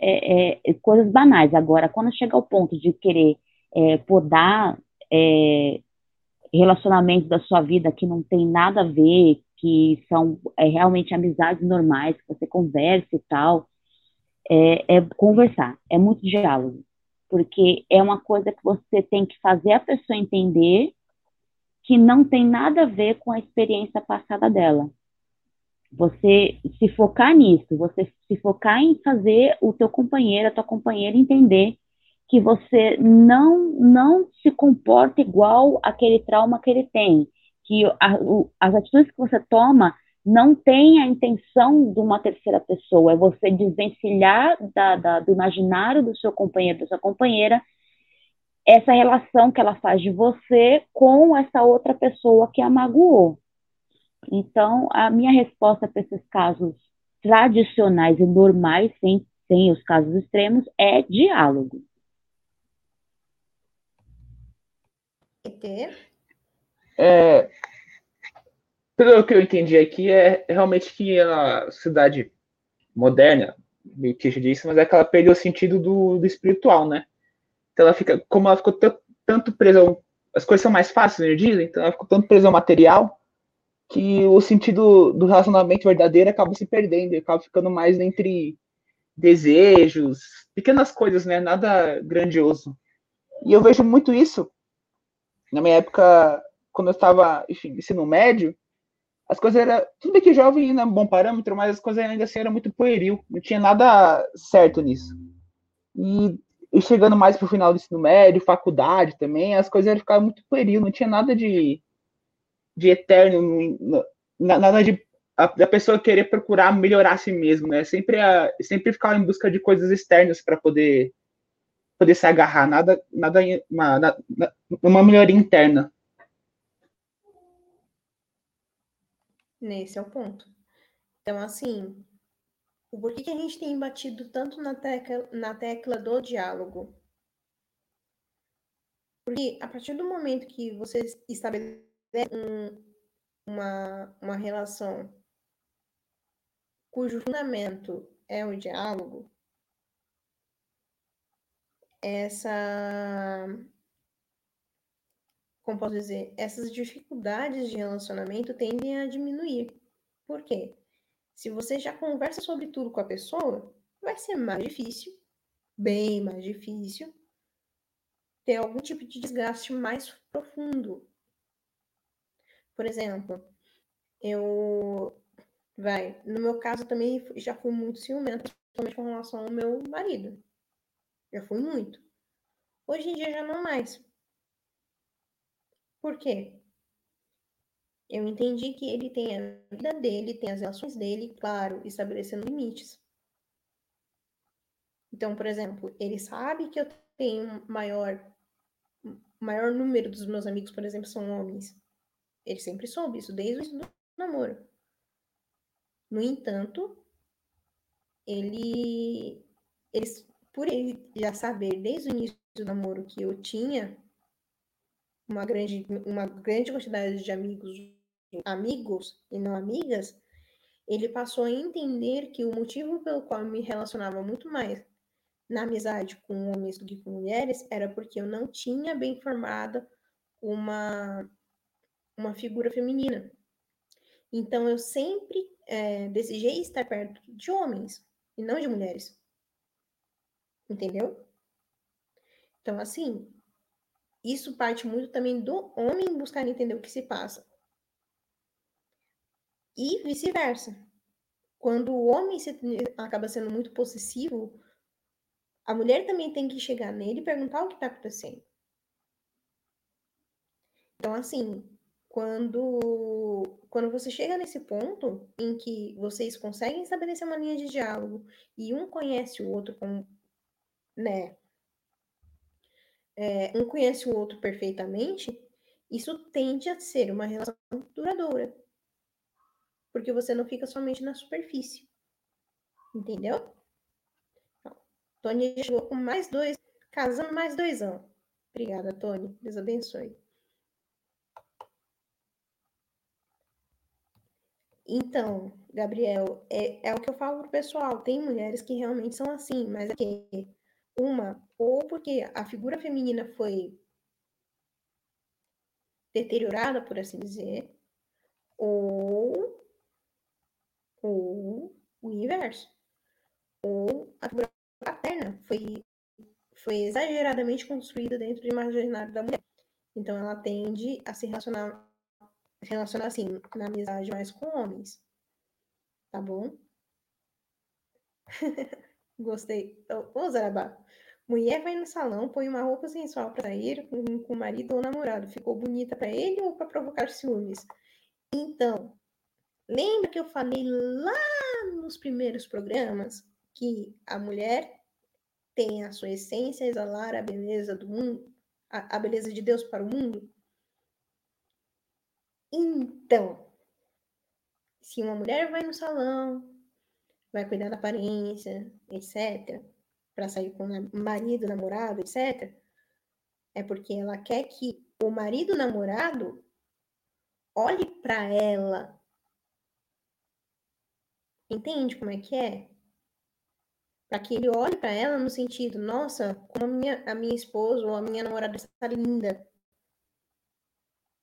é, é, coisas banais. Agora, quando chegar ao ponto de querer é, podar é, relacionamentos da sua vida que não tem nada a ver, que são é, realmente amizades normais, que você conversa e tal, é, é conversar, é muito diálogo porque é uma coisa que você tem que fazer a pessoa entender que não tem nada a ver com a experiência passada dela. Você se focar nisso, você se focar em fazer o teu companheiro, a tua companheira entender que você não não se comporta igual aquele trauma que ele tem, que a, o, as atitudes que você toma não tem a intenção de uma terceira pessoa, é você desvencilhar da, da, do imaginário do seu companheiro, da sua companheira, essa relação que ela faz de você com essa outra pessoa que a magoou. Então, a minha resposta para esses casos tradicionais e normais, sem, sem os casos extremos, é diálogo. É, pelo que eu entendi aqui, é realmente que a cidade moderna, meio que disse, mas é que ela perdeu o sentido do, do espiritual, né? Então ela fica, como ela ficou tanto presa, ao, as coisas são mais fáceis, né, dizem, então ela ficou tanto presa ao material que o sentido do relacionamento verdadeiro acaba se perdendo, acaba ficando mais entre desejos, pequenas coisas, né? Nada grandioso. E eu vejo muito isso na minha época, quando eu estava, enfim, ensino médio, as coisas eram. Tudo bem que jovem ainda é um bom parâmetro, mas as coisas ainda assim eram muito pueril. Não tinha nada certo nisso. E, e chegando mais pro final do ensino médio, faculdade também, as coisas ficavam muito pueril. Não tinha nada de, de eterno, nada de a, da pessoa querer procurar melhorar a si mesmo, né? Sempre, a, sempre ficava em busca de coisas externas para poder poder se agarrar, nada, nada uma, uma melhoria interna. Nesse é o ponto. Então, assim, o porquê que a gente tem batido tanto na tecla, na tecla do diálogo? Porque a partir do momento que você estabelece um, uma, uma relação cujo fundamento é o diálogo, essa como posso dizer, essas dificuldades de relacionamento tendem a diminuir. Por quê? Se você já conversa sobre tudo com a pessoa, vai ser mais difícil, bem mais difícil, ter algum tipo de desgaste mais profundo. Por exemplo, eu. Vai, no meu caso também já fui muito ciumenta, principalmente com relação ao meu marido. Já fui muito. Hoje em dia já não mais. Por quê? Eu entendi que ele tem a vida dele, tem as relações dele, claro, estabelecendo limites. Então, por exemplo, ele sabe que eu tenho maior maior número dos meus amigos, por exemplo, são homens. Ele sempre soube isso desde o namoro. No entanto, ele, ele por ele já saber desde o início do namoro que eu tinha uma grande, uma grande quantidade de amigos, amigos e não amigas, ele passou a entender que o motivo pelo qual eu me relacionava muito mais na amizade com homens do que com mulheres era porque eu não tinha bem formada uma, uma figura feminina. Então eu sempre é, desejei estar perto de homens e não de mulheres. Entendeu? Então, assim, isso parte muito também do homem buscar entender o que se passa. E vice-versa. Quando o homem se, acaba sendo muito possessivo, a mulher também tem que chegar nele e perguntar o que está acontecendo. Então, assim, quando, quando você chega nesse ponto em que vocês conseguem estabelecer uma linha de diálogo e um conhece o outro com, né, é, um conhece o outro perfeitamente, isso tende a ser uma relação duradoura. Porque você não fica somente na superfície. Entendeu? Então, Tony chegou com mais dois, casando mais dois anos. Obrigada, Tony. Deus abençoe. Então, Gabriel, é, é o que eu falo pro pessoal. Tem mulheres que realmente são assim, mas é que uma, ou porque a figura feminina foi deteriorada, por assim dizer, ou, ou o inverso. Ou a figura paterna foi, foi exageradamente construída dentro do imaginário da mulher. Então ela tende a se relacionar, relacionar assim, na amizade mais com homens. Tá bom? Gostei. Ô, Zarabá. Mulher vai no salão, põe uma roupa sensual para sair com, com o marido ou namorado. Ficou bonita para ele ou para provocar ciúmes? Então, lembra que eu falei lá nos primeiros programas que a mulher tem a sua essência exalar a beleza do mundo, a, a beleza de Deus para o mundo? Então, se uma mulher vai no salão, vai cuidar da aparência, etc., para sair com o marido, namorado, etc., é porque ela quer que o marido namorado olhe para ela. Entende como é que é? Para que ele olhe para ela no sentido, nossa, como a minha, a minha esposa ou a minha namorada está linda.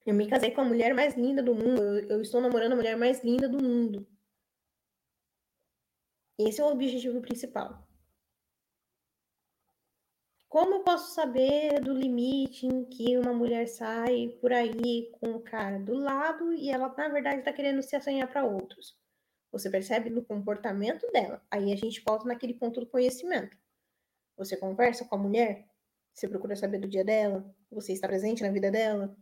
Eu me casei com a mulher mais linda do mundo. Eu, eu estou namorando a mulher mais linda do mundo. Esse é o objetivo principal. Como eu posso saber do limite em que uma mulher sai por aí com o cara do lado e ela, na verdade, está querendo se assanhar para outros? Você percebe no comportamento dela. Aí a gente volta naquele ponto do conhecimento. Você conversa com a mulher, você procura saber do dia dela, você está presente na vida dela.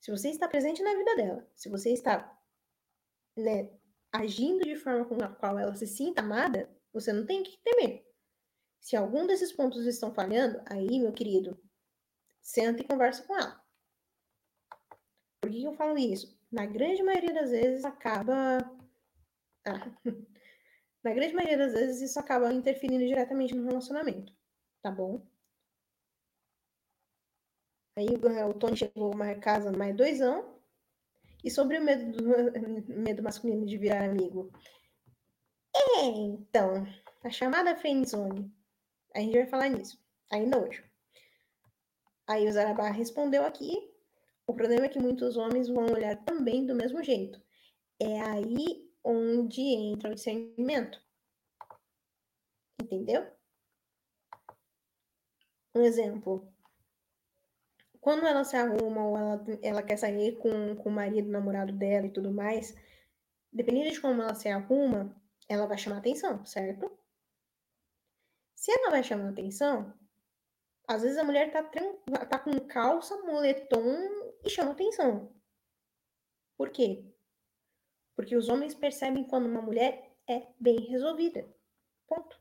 Se você está presente na vida dela, se você está né, agindo de forma com a qual ela se sinta amada, você não tem que temer. Se algum desses pontos estão falhando, aí, meu querido, senta e conversa com ela. Por que eu falo isso? Na grande maioria das vezes acaba. Ah. Na grande maioria das vezes isso acaba interferindo diretamente no relacionamento, tá bom? Aí o Tony chegou a casa mais dois anos. E sobre o medo, do, medo masculino de virar amigo. É, então, a chamada friendzone a gente vai falar nisso, ainda hoje. Aí o Zarabá respondeu aqui: o problema é que muitos homens vão olhar também do mesmo jeito. É aí onde entra o discernimento. Entendeu? Um exemplo. Quando ela se arruma ou ela, ela quer sair com, com o marido, namorado dela e tudo mais, dependendo de como ela se arruma, ela vai chamar atenção, certo? Se ela vai chamar atenção, às vezes a mulher tá, tá com calça, moletom e chama atenção. Por quê? Porque os homens percebem quando uma mulher é bem resolvida. Ponto.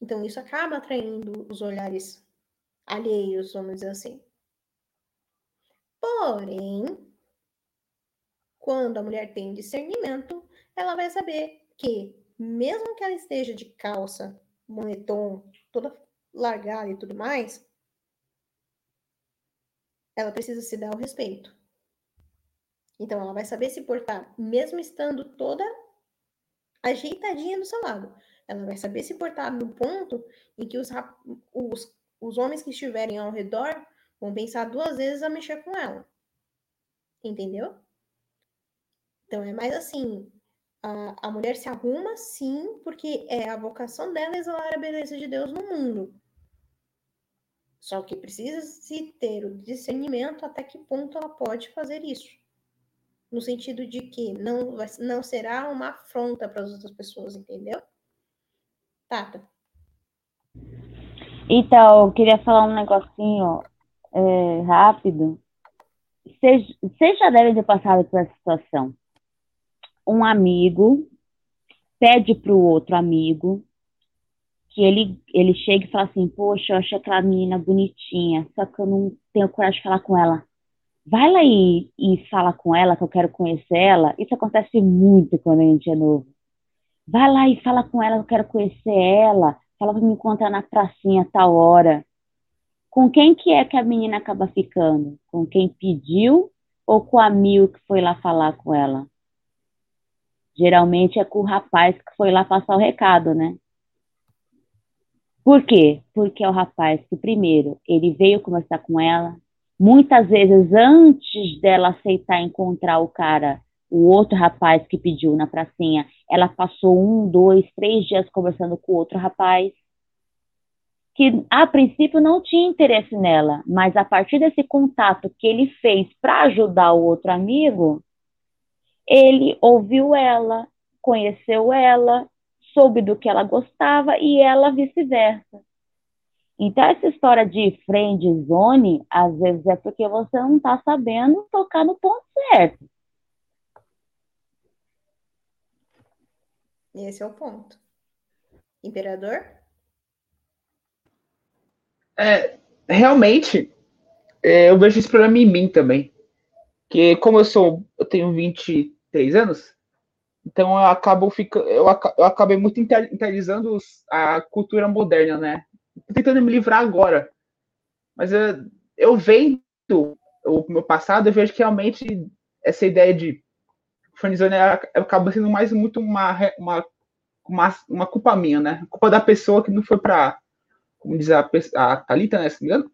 Então isso acaba atraindo os olhares alheios, vamos dizer assim. Porém, quando a mulher tem discernimento, ela vai saber que, mesmo que ela esteja de calça moletom, toda largada e tudo mais, ela precisa se dar o respeito. Então ela vai saber se portar, mesmo estando toda ajeitadinha do seu lado. Ela vai saber se portar no ponto em que os, os, os homens que estiverem ao redor vão pensar duas vezes a mexer com ela. Entendeu? Então é mais assim, a, a mulher se arruma sim, porque é a vocação dela exalar a beleza de Deus no mundo. Só que precisa se ter o discernimento até que ponto ela pode fazer isso. No sentido de que não, não será uma afronta para as outras pessoas, entendeu? Tata. Então, eu queria falar um negocinho é, rápido. Vocês já devem ter passado por essa situação um amigo pede para o outro amigo que ele, ele chega e fala assim, poxa, eu achei aquela menina bonitinha, só que eu não tenho coragem de falar com ela. Vai lá e, e fala com ela, que eu quero conhecer ela. Isso acontece muito quando a gente é novo. Vai lá e fala com ela, eu quero conhecer ela. Fala para me encontrar na pracinha tal hora. Com quem que é que a menina acaba ficando? Com quem pediu ou com o amigo que foi lá falar com ela? Geralmente é com o rapaz que foi lá passar o recado, né? Por quê? Porque é o rapaz que, primeiro, ele veio conversar com ela. Muitas vezes, antes dela aceitar encontrar o cara, o outro rapaz que pediu na pracinha, ela passou um, dois, três dias conversando com outro rapaz, que a princípio não tinha interesse nela, mas a partir desse contato que ele fez para ajudar o outro amigo, ele ouviu ela, conheceu ela, soube do que ela gostava e ela vice-versa. Então, essa história de friend zone, às vezes é porque você não está sabendo tocar no ponto certo. Esse é o ponto. Imperador? É, realmente, é, eu vejo esse problema em mim também. Que como eu sou, eu tenho 23 anos, então eu acabo ficando, eu, eu acabei muito internalizando a cultura moderna, né? Tô tentando me livrar agora. Mas eu, eu vendo o meu passado, eu vejo que realmente essa ideia de friendzone acaba sendo mais muito uma, uma, uma, uma, culpa minha, né? Culpa da pessoa que não foi para, como diz a, a Thalita, né? Se me engano,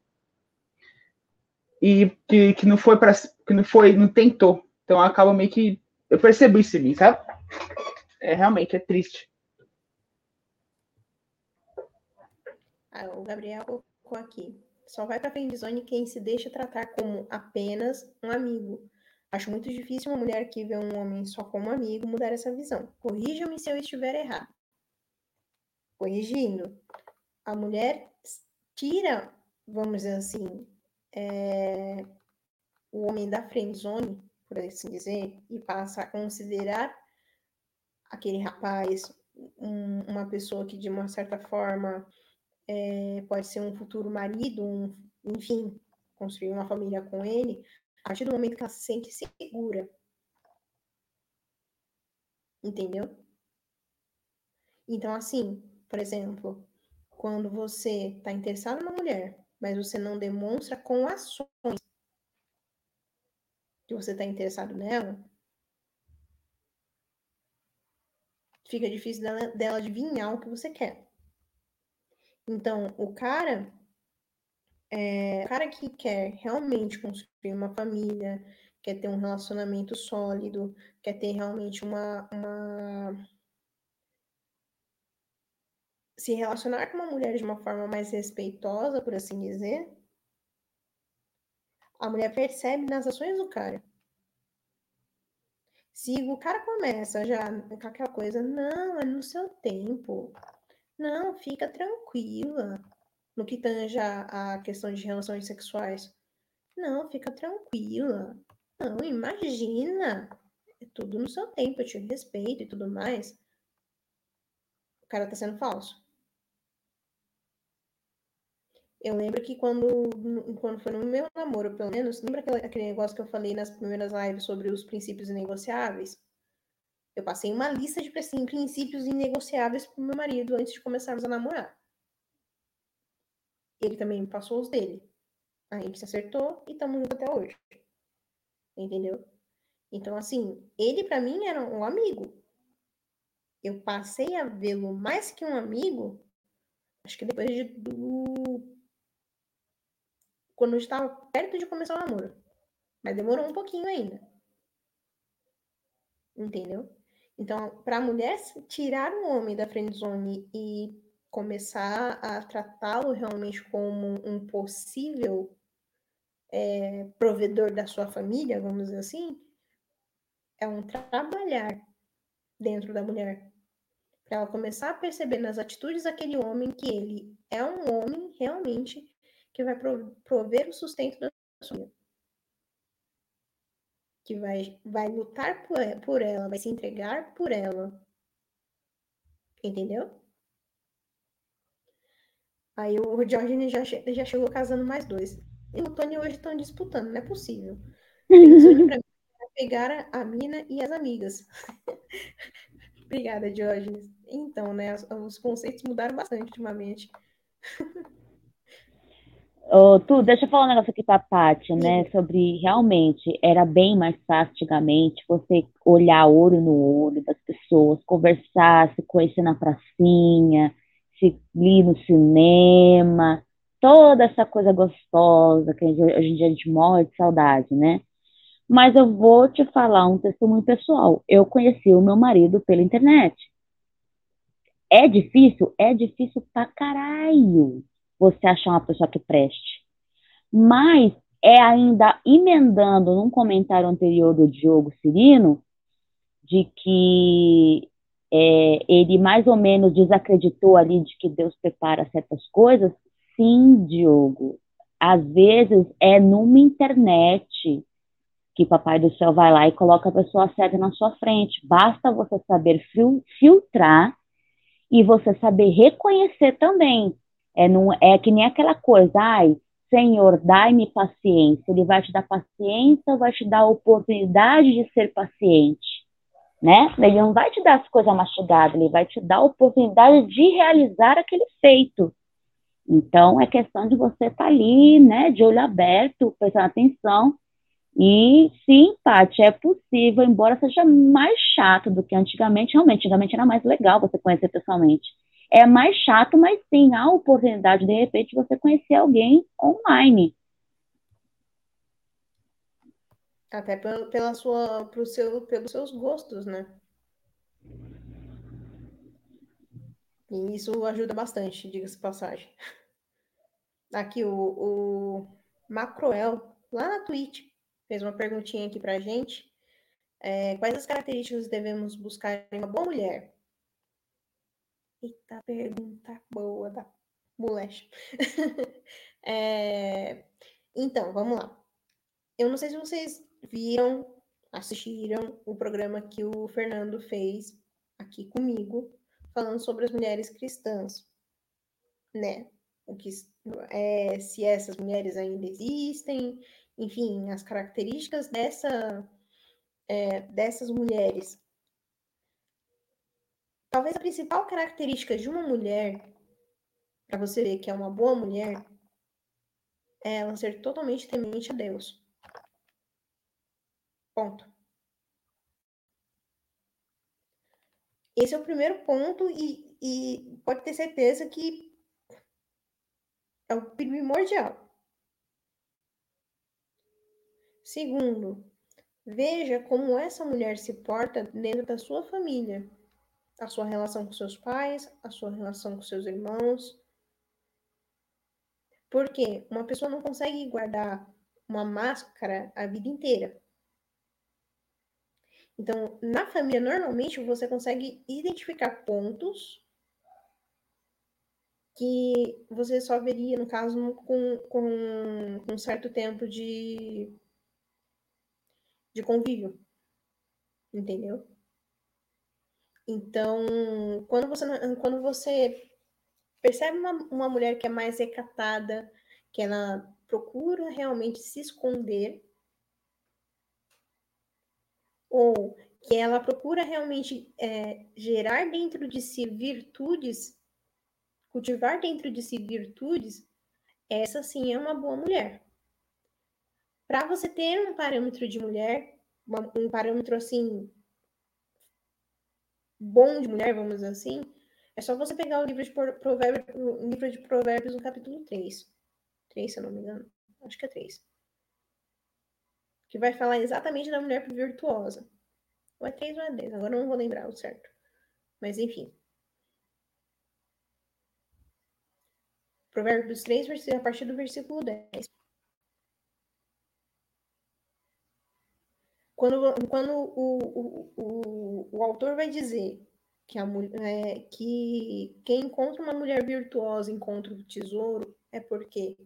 e que, que não foi para que não foi não tentou então acaba meio que eu percebi isso em mim sabe é realmente é triste ah, o Gabriel colocou aqui só vai para friendzone quem se deixa tratar como apenas um amigo acho muito difícil uma mulher que vê um homem só como amigo mudar essa visão. Corrija-me se eu estiver errado. Corrigindo a mulher tira vamos dizer assim é, o homem da friendzone, por assim dizer, e passa a considerar aquele rapaz um, uma pessoa que, de uma certa forma, é, pode ser um futuro marido, um, enfim, construir uma família com ele, partir do momento que ela se sente segura. Entendeu? Então, assim, por exemplo, quando você está interessado numa mulher, mas você não demonstra com ações que você está interessado nela, fica difícil dela, dela adivinhar o que você quer. Então, o cara, é, o cara que quer realmente construir uma família, quer ter um relacionamento sólido, quer ter realmente uma, uma se relacionar com uma mulher de uma forma mais respeitosa, por assim dizer, a mulher percebe nas ações do cara. Se o cara começa já com aquela coisa, não, é no seu tempo. Não, fica tranquila. No que tange a questão de relações sexuais. Não, fica tranquila. Não, imagina. É tudo no seu tempo, eu te respeito e tudo mais. O cara tá sendo falso. Eu lembro que quando, quando foi no meu namoro, pelo menos, lembra aquele, aquele negócio que eu falei nas primeiras lives sobre os princípios inegociáveis? Eu passei uma lista de princípios inegociáveis pro meu marido antes de começarmos a namorar. Ele também me passou os dele. A gente se acertou e estamos juntos até hoje. Entendeu? Então, assim, ele para mim era um amigo. eu passei a vê-lo mais que um amigo, acho que depois de, do. Quando eu estava perto de começar o namoro. Mas demorou um pouquinho ainda. Entendeu? Então, para mulher tirar o homem da friendzone e começar a tratá-lo realmente como um possível é, provedor da sua família, vamos dizer assim, é um trabalhar dentro da mulher. Para ela começar a perceber nas atitudes daquele homem que ele é um homem realmente que vai prover o sustento da sua vida. Que vai, vai lutar por ela, vai se entregar por ela. Entendeu? Aí o Diógenes já, já chegou casando mais dois. E o Tony hoje estão disputando, não é possível. Pegar a, mina e as amigas. Obrigada, Diógenes. Então, né, os, os, conceitos mudaram bastante ultimamente. Oh, tu, deixa eu falar um negócio aqui pra Paty, né? Sobre realmente era bem mais fácil antigamente você olhar olho no olho das pessoas, conversar, se conhecer na pracinha, ir no cinema, toda essa coisa gostosa que hoje em dia a gente morre de saudade, né? Mas eu vou te falar um testemunho pessoal. Eu conheci o meu marido pela internet. É difícil? É difícil pra caralho você achar uma pessoa que preste. Mas é ainda emendando num comentário anterior do Diogo Cirino, de que é, ele mais ou menos desacreditou ali de que Deus prepara certas coisas. Sim, Diogo. Às vezes é numa internet que Papai do Céu vai lá e coloca a pessoa certa na sua frente. Basta você saber filtrar e você saber reconhecer também. É, é que nem aquela coisa, ai, Senhor, dai-me paciência. Ele vai te dar paciência vai te dar a oportunidade de ser paciente? Né? Ele não vai te dar as coisas mastigadas, ele vai te dar a oportunidade de realizar aquele feito. Então, é questão de você estar tá ali, né, de olho aberto, prestando atenção e sim, Paty, é possível, embora seja mais chato do que antigamente, realmente, antigamente era mais legal você conhecer pessoalmente. É mais chato, mas sim, há a oportunidade, de repente, você conhecer alguém online. Até pela sua, pro seu, pelos seus gostos, né? E isso ajuda bastante, diga-se passagem. Aqui o, o Macroel, lá na Twitch, fez uma perguntinha aqui para a gente. É, quais as características devemos buscar em uma boa mulher? Eita, pergunta boa da moleque. é, então, vamos lá. Eu não sei se vocês viram, assistiram o programa que o Fernando fez aqui comigo, falando sobre as mulheres cristãs, né? O que, é, se essas mulheres ainda existem, enfim, as características dessa, é, dessas mulheres. Talvez a principal característica de uma mulher, para você ver que é uma boa mulher, é ela ser totalmente temente a Deus. Ponto. Esse é o primeiro ponto, e, e pode ter certeza que é o primordial. Segundo, veja como essa mulher se porta dentro da sua família, a sua relação com seus pais, a sua relação com seus irmãos. Porque uma pessoa não consegue guardar uma máscara a vida inteira. Então, na família, normalmente você consegue identificar pontos que você só veria, no caso, com, com, um certo tempo de de convívio. Entendeu? Então, quando você, quando você percebe uma, uma mulher que é mais recatada, que ela procura realmente se esconder, ou que ela procura realmente é, gerar dentro de si virtudes, cultivar dentro de si virtudes, essa sim é uma boa mulher. Para você ter um parâmetro de mulher, um parâmetro assim bom de mulher, vamos dizer assim, é só você pegar o livro de provérbios, o livro de provérbios no capítulo 3. 3, se eu não me engano. Acho que é 3. Que vai falar exatamente da mulher virtuosa. Ou é 3 ou é 10, agora não vou lembrar o certo. Mas enfim. Provérbios 3, a partir do versículo 10. Quando, quando o, o, o, o autor vai dizer que, a, é, que quem encontra uma mulher virtuosa encontra o tesouro, é porque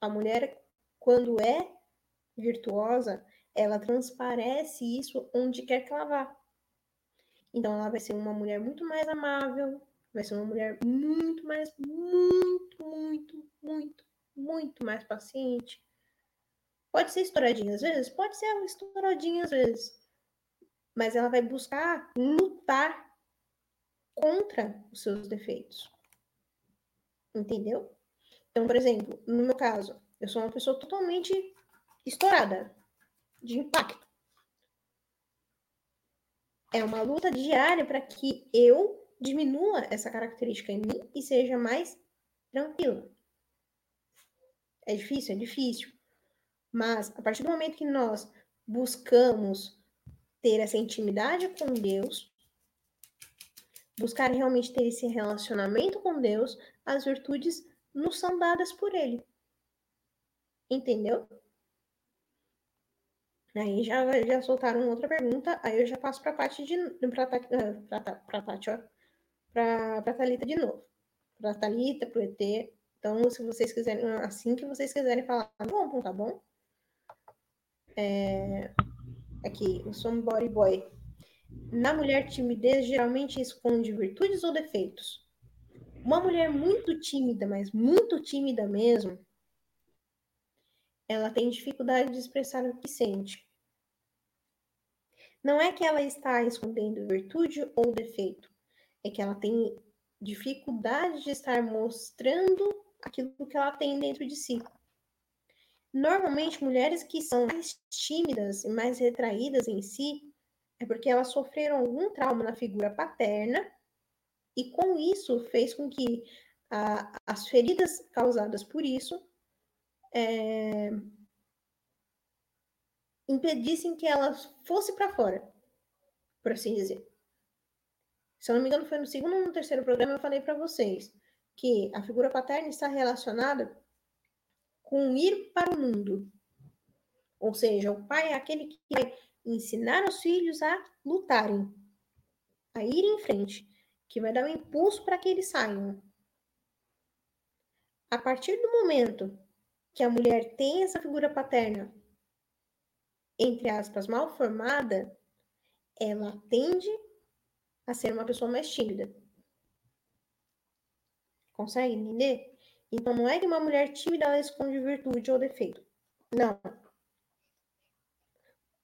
a mulher, quando é virtuosa, ela transparece isso onde quer que ela vá. Então, ela vai ser uma mulher muito mais amável, vai ser uma mulher muito mais, muito, muito, muito, muito mais paciente, Pode ser estouradinha às vezes? Pode ser estouradinha às vezes. Mas ela vai buscar lutar contra os seus defeitos. Entendeu? Então, por exemplo, no meu caso, eu sou uma pessoa totalmente estourada, de impacto. É uma luta diária para que eu diminua essa característica em mim e seja mais tranquila. É difícil? É difícil. Mas a partir do momento que nós buscamos ter essa intimidade com Deus, buscar realmente ter esse relacionamento com Deus, as virtudes nos são dadas por Ele. Entendeu? Aí já, já soltaram outra pergunta, aí eu já passo para a Paty de para para Paty, ó, para para Talita de novo. Para Talita, para o ET. Então, se vocês quiserem, assim que vocês quiserem falar, bom, tá bom? É, aqui, o Somebody Boy. Na mulher, timidez geralmente esconde virtudes ou defeitos? Uma mulher muito tímida, mas muito tímida mesmo, ela tem dificuldade de expressar o que sente. Não é que ela está escondendo virtude ou defeito, é que ela tem dificuldade de estar mostrando aquilo que ela tem dentro de si. Normalmente, mulheres que são mais tímidas e mais retraídas em si é porque elas sofreram algum trauma na figura paterna e com isso fez com que a, as feridas causadas por isso é, impedissem que elas fosse para fora, por assim dizer. Se eu não me engano, foi no segundo ou no terceiro programa eu falei para vocês que a figura paterna está relacionada com ir para o mundo. Ou seja, o pai é aquele que vai ensinar os filhos a lutarem, a ir em frente, que vai dar um impulso para que eles saiam. A partir do momento que a mulher tem essa figura paterna, entre aspas, mal formada, ela tende a ser uma pessoa mais tímida. Consegue entender? Então não é que uma mulher tímida ela esconde virtude ou defeito. Não.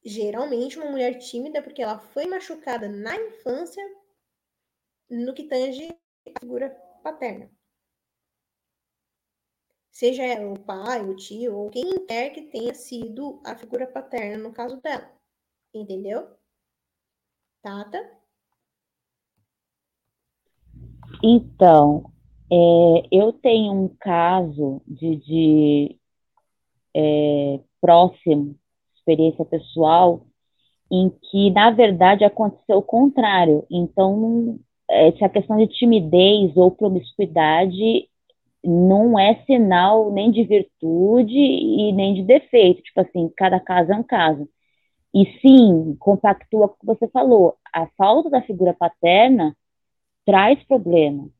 Geralmente uma mulher tímida é porque ela foi machucada na infância no que tange a figura paterna. Seja ela o pai, o tio ou quem quer que tenha sido a figura paterna no caso dela. Entendeu? Tata? Então, é, eu tenho um caso de, de é, próximo, experiência pessoal, em que, na verdade, aconteceu o contrário. Então, essa questão de timidez ou promiscuidade não é sinal nem de virtude e nem de defeito. Tipo assim, cada caso é um caso. E sim, compactua com o que você falou. A falta da figura paterna traz problema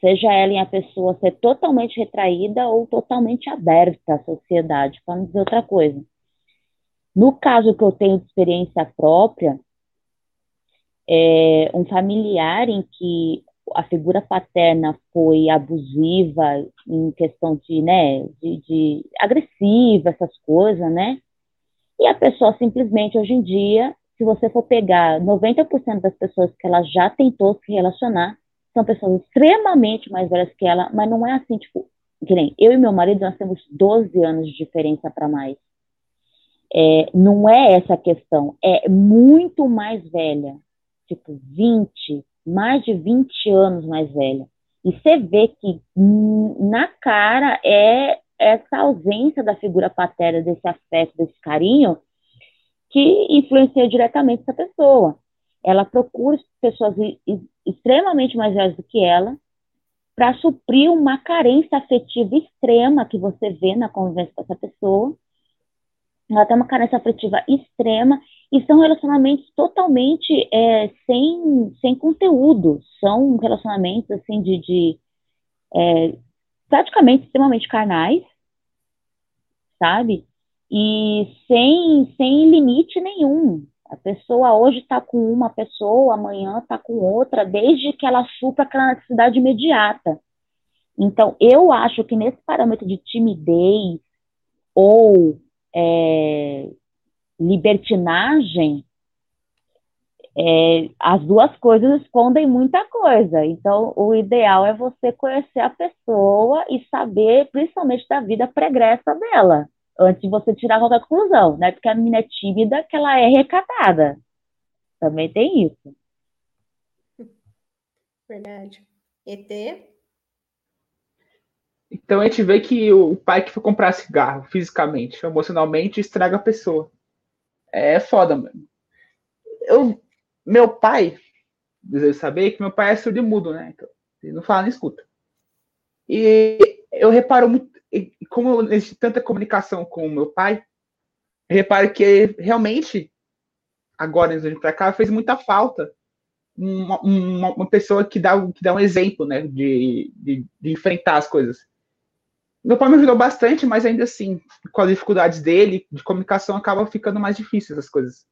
seja ela em a pessoa ser totalmente retraída ou totalmente aberta à sociedade, para não dizer outra coisa. No caso que eu tenho de experiência própria, é um familiar em que a figura paterna foi abusiva em questão de, né, de, de agressiva, essas coisas, né? E a pessoa simplesmente hoje em dia, se você for pegar 90% das pessoas que ela já tentou se relacionar, são pessoas extremamente mais velhas que ela, mas não é assim, tipo, que nem eu e meu marido, nós temos 12 anos de diferença para mais. É, não é essa a questão, é muito mais velha. tipo, 20, mais de 20 anos mais velha. E você vê que hum, na cara é essa ausência da figura paterna, desse afeto, desse carinho, que influencia diretamente essa pessoa. Ela procura pessoas extremamente mais velhas do que ela para suprir uma carência afetiva extrema que você vê na convivência com essa pessoa. Ela tem uma carência afetiva extrema e são relacionamentos totalmente é, sem, sem conteúdo. São relacionamentos assim de, de é, praticamente extremamente carnais, sabe? E sem, sem limite nenhum. A pessoa hoje está com uma pessoa, amanhã está com outra, desde que ela supra aquela necessidade imediata. Então, eu acho que nesse parâmetro de timidez ou é, libertinagem, é, as duas coisas escondem muita coisa. Então, o ideal é você conhecer a pessoa e saber, principalmente, da vida pregressa dela antes de você tirar qualquer conclusão, né? Porque a menina é tímida, que ela é recatada. Também tem isso. Verdade. ET? Então a gente vê que o pai que foi comprar cigarro fisicamente, emocionalmente, estraga a pessoa. É foda, mano. Eu, meu pai, desejo saber que meu pai é surdo e mudo, né? Então, ele não fala nem escuta. E eu reparo muito, como existe tanta comunicação com o meu pai, repare que realmente, agora, indo para cá, fez muita falta uma, uma, uma, pessoa que dá, que dá um exemplo, né, de, de, de, enfrentar as coisas. Meu pai me ajudou bastante, mas ainda assim, com as dificuldades dele, de comunicação, acaba ficando mais difícil essas coisas.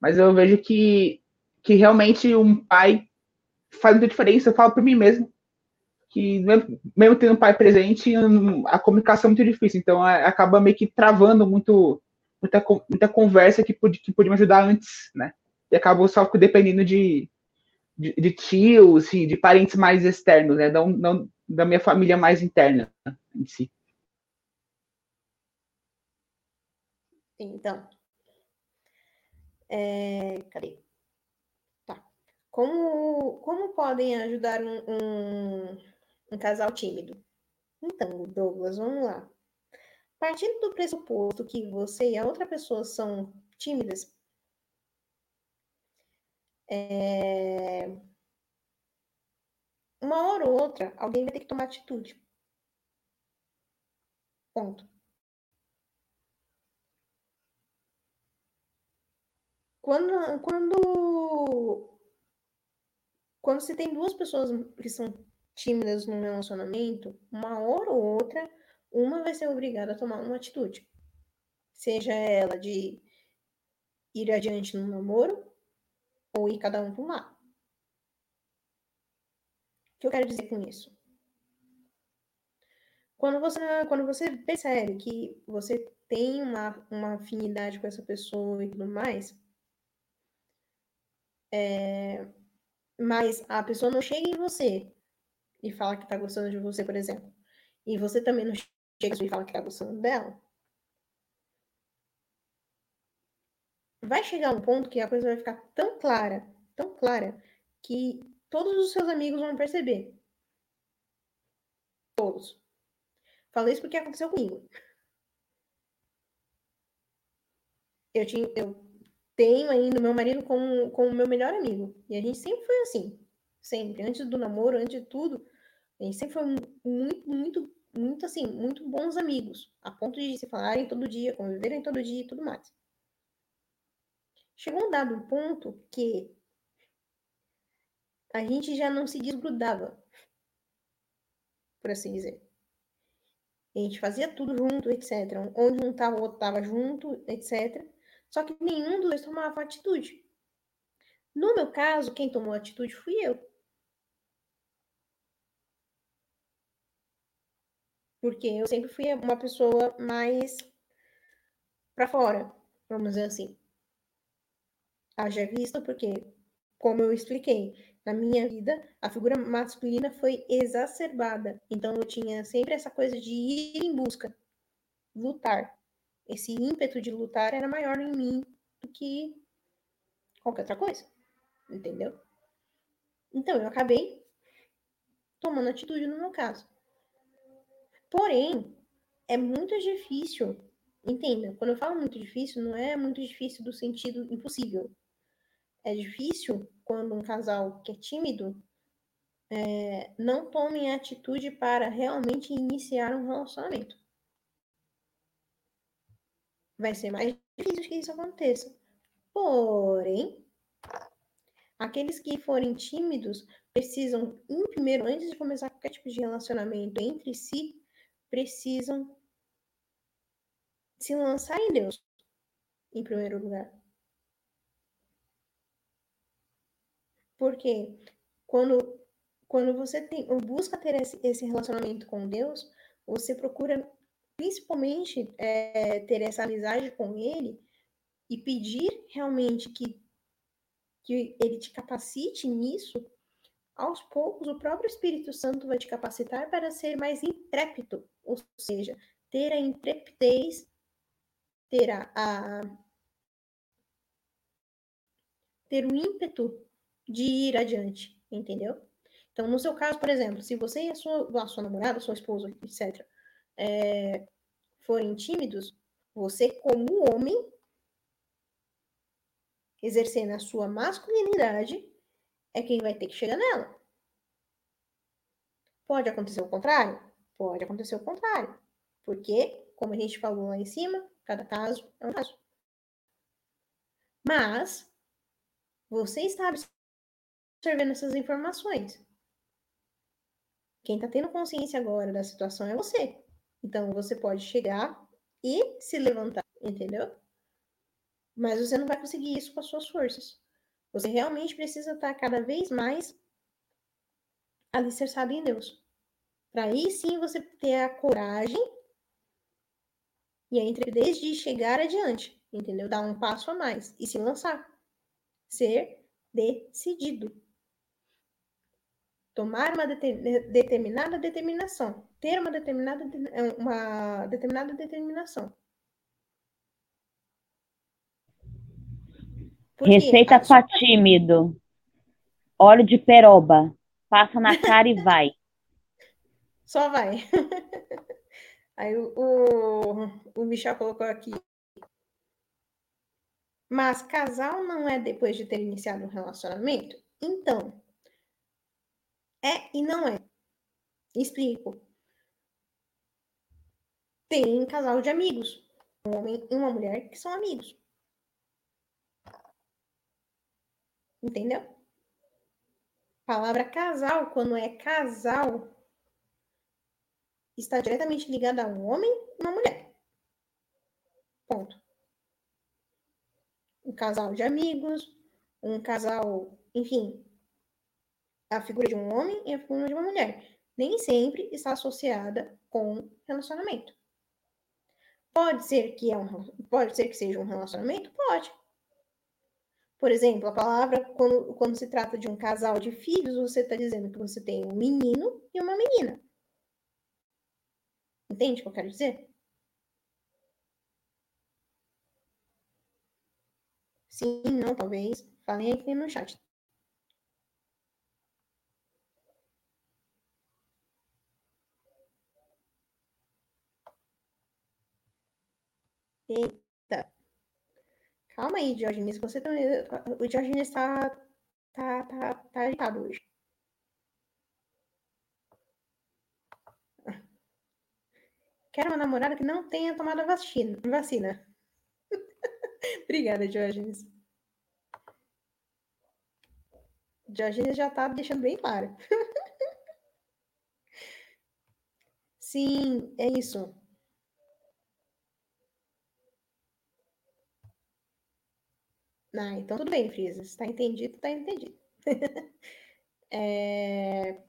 Mas eu vejo que, que realmente um pai faz muita diferença. Eu falo por mim mesmo que mesmo tendo um pai presente, a comunicação é muito difícil, então acaba meio que travando muito muita, muita conversa que, podia, que podia me ajudar antes, né? E acabo só dependendo de, de, de tios e de parentes mais externos, né? Não, não da minha família mais interna em si. Então, é, cadê? Tá. Como, como podem ajudar um, um um casal tímido. Então, Douglas, vamos lá. Partindo do pressuposto que você e a outra pessoa são tímidas, é... uma hora ou outra, alguém vai ter que tomar atitude. Ponto. Quando, quando, quando você tem duas pessoas que são tímidas num relacionamento, uma hora ou outra, uma vai ser obrigada a tomar uma atitude. Seja ela de ir adiante no namoro ou ir cada um para um lado. O que eu quero dizer com isso? Quando você, quando você percebe que você tem uma, uma afinidade com essa pessoa e tudo mais, é, mas a pessoa não chega em você e fala que tá gostando de você, por exemplo, e você também não chega e fala que tá gostando dela, vai chegar um ponto que a coisa vai ficar tão clara, tão clara, que todos os seus amigos vão perceber. Todos. Falei isso porque aconteceu comigo. Eu, tinha, eu tenho ainda meu marido como, como meu melhor amigo. E a gente sempre foi assim. Sempre. Antes do namoro, antes de tudo, a gente sempre foi muito, muito, muito assim, muito bons amigos. A ponto de se falarem todo dia, conviverem todo dia e tudo mais. Chegou um dado ponto que a gente já não se desgrudava, por assim dizer. A gente fazia tudo junto, etc. Onde um estava, o outro estava junto, etc. Só que nenhum dos dois tomava atitude. No meu caso, quem tomou atitude fui eu. Porque eu sempre fui uma pessoa mais para fora, vamos dizer assim. Haja vista porque, como eu expliquei, na minha vida, a figura masculina foi exacerbada. Então eu tinha sempre essa coisa de ir em busca, lutar. Esse ímpeto de lutar era maior em mim do que qualquer outra coisa. entendeu? Então eu acabei tomando atitude no meu caso. Porém, é muito difícil, entenda, quando eu falo muito difícil, não é muito difícil do sentido impossível. É difícil quando um casal que é tímido é, não tome atitude para realmente iniciar um relacionamento. Vai ser mais difícil que isso aconteça. Porém, aqueles que forem tímidos precisam, em primeiro, antes de começar qualquer tipo de relacionamento entre si, precisam se lançar em Deus, em primeiro lugar. Porque quando, quando você tem, busca ter esse, esse relacionamento com Deus, você procura principalmente é, ter essa amizade com Ele e pedir realmente que, que Ele te capacite nisso, aos poucos o próprio Espírito Santo vai te capacitar para ser mais intrépido, ou seja, ter a intrepidez, ter a, a ter o ímpeto de ir adiante, entendeu? Então, no seu caso, por exemplo, se você e a sua, a sua namorada, sua esposa, etc., é, forem tímidos, você, como homem, exercendo a sua masculinidade, é quem vai ter que chegar nela. Pode acontecer o contrário? Pode acontecer o contrário. Porque, como a gente falou lá em cima, cada caso é um caso. Mas, você está observando essas informações. Quem está tendo consciência agora da situação é você. Então, você pode chegar e se levantar, entendeu? Mas você não vai conseguir isso com as suas forças. Você realmente precisa estar cada vez mais alicerçado em Deus. Para aí sim você ter a coragem e a intrepidez de chegar adiante, entendeu? Dar um passo a mais e se lançar. Ser decidido. Tomar uma determinada determinação. Ter uma determinada, uma determinada determinação. Receita para tímido. Óleo de peroba. Passa na cara e vai. Só vai. Aí o, o, o Michel colocou aqui. Mas casal não é depois de ter iniciado um relacionamento? Então, é e não é. Explico. Tem casal de amigos, um homem e uma mulher que são amigos. Entendeu? Palavra casal, quando é casal, está diretamente ligada a um homem e uma mulher. Ponto. Um casal de amigos, um casal, enfim, a figura de um homem e a figura de uma mulher. Nem sempre está associada com relacionamento. Pode ser que é um, pode ser que seja um relacionamento? Pode. Por exemplo, a palavra, quando, quando se trata de um casal de filhos, você está dizendo que você tem um menino e uma menina. Entende o que eu quero dizer? Sim, não, talvez. Falem aqui no chat. Eita. Calma aí, Diogenes. Você também. O Diogenes tá. tá. tá. tá agitado hoje. Quero uma namorada que não tenha tomado a vacina. vacina. Obrigada, Diogenes. Diogenes já tá deixando bem claro. Sim, é isso. Ah, então tudo bem, Frisa. Se tá entendido, tá entendido. é...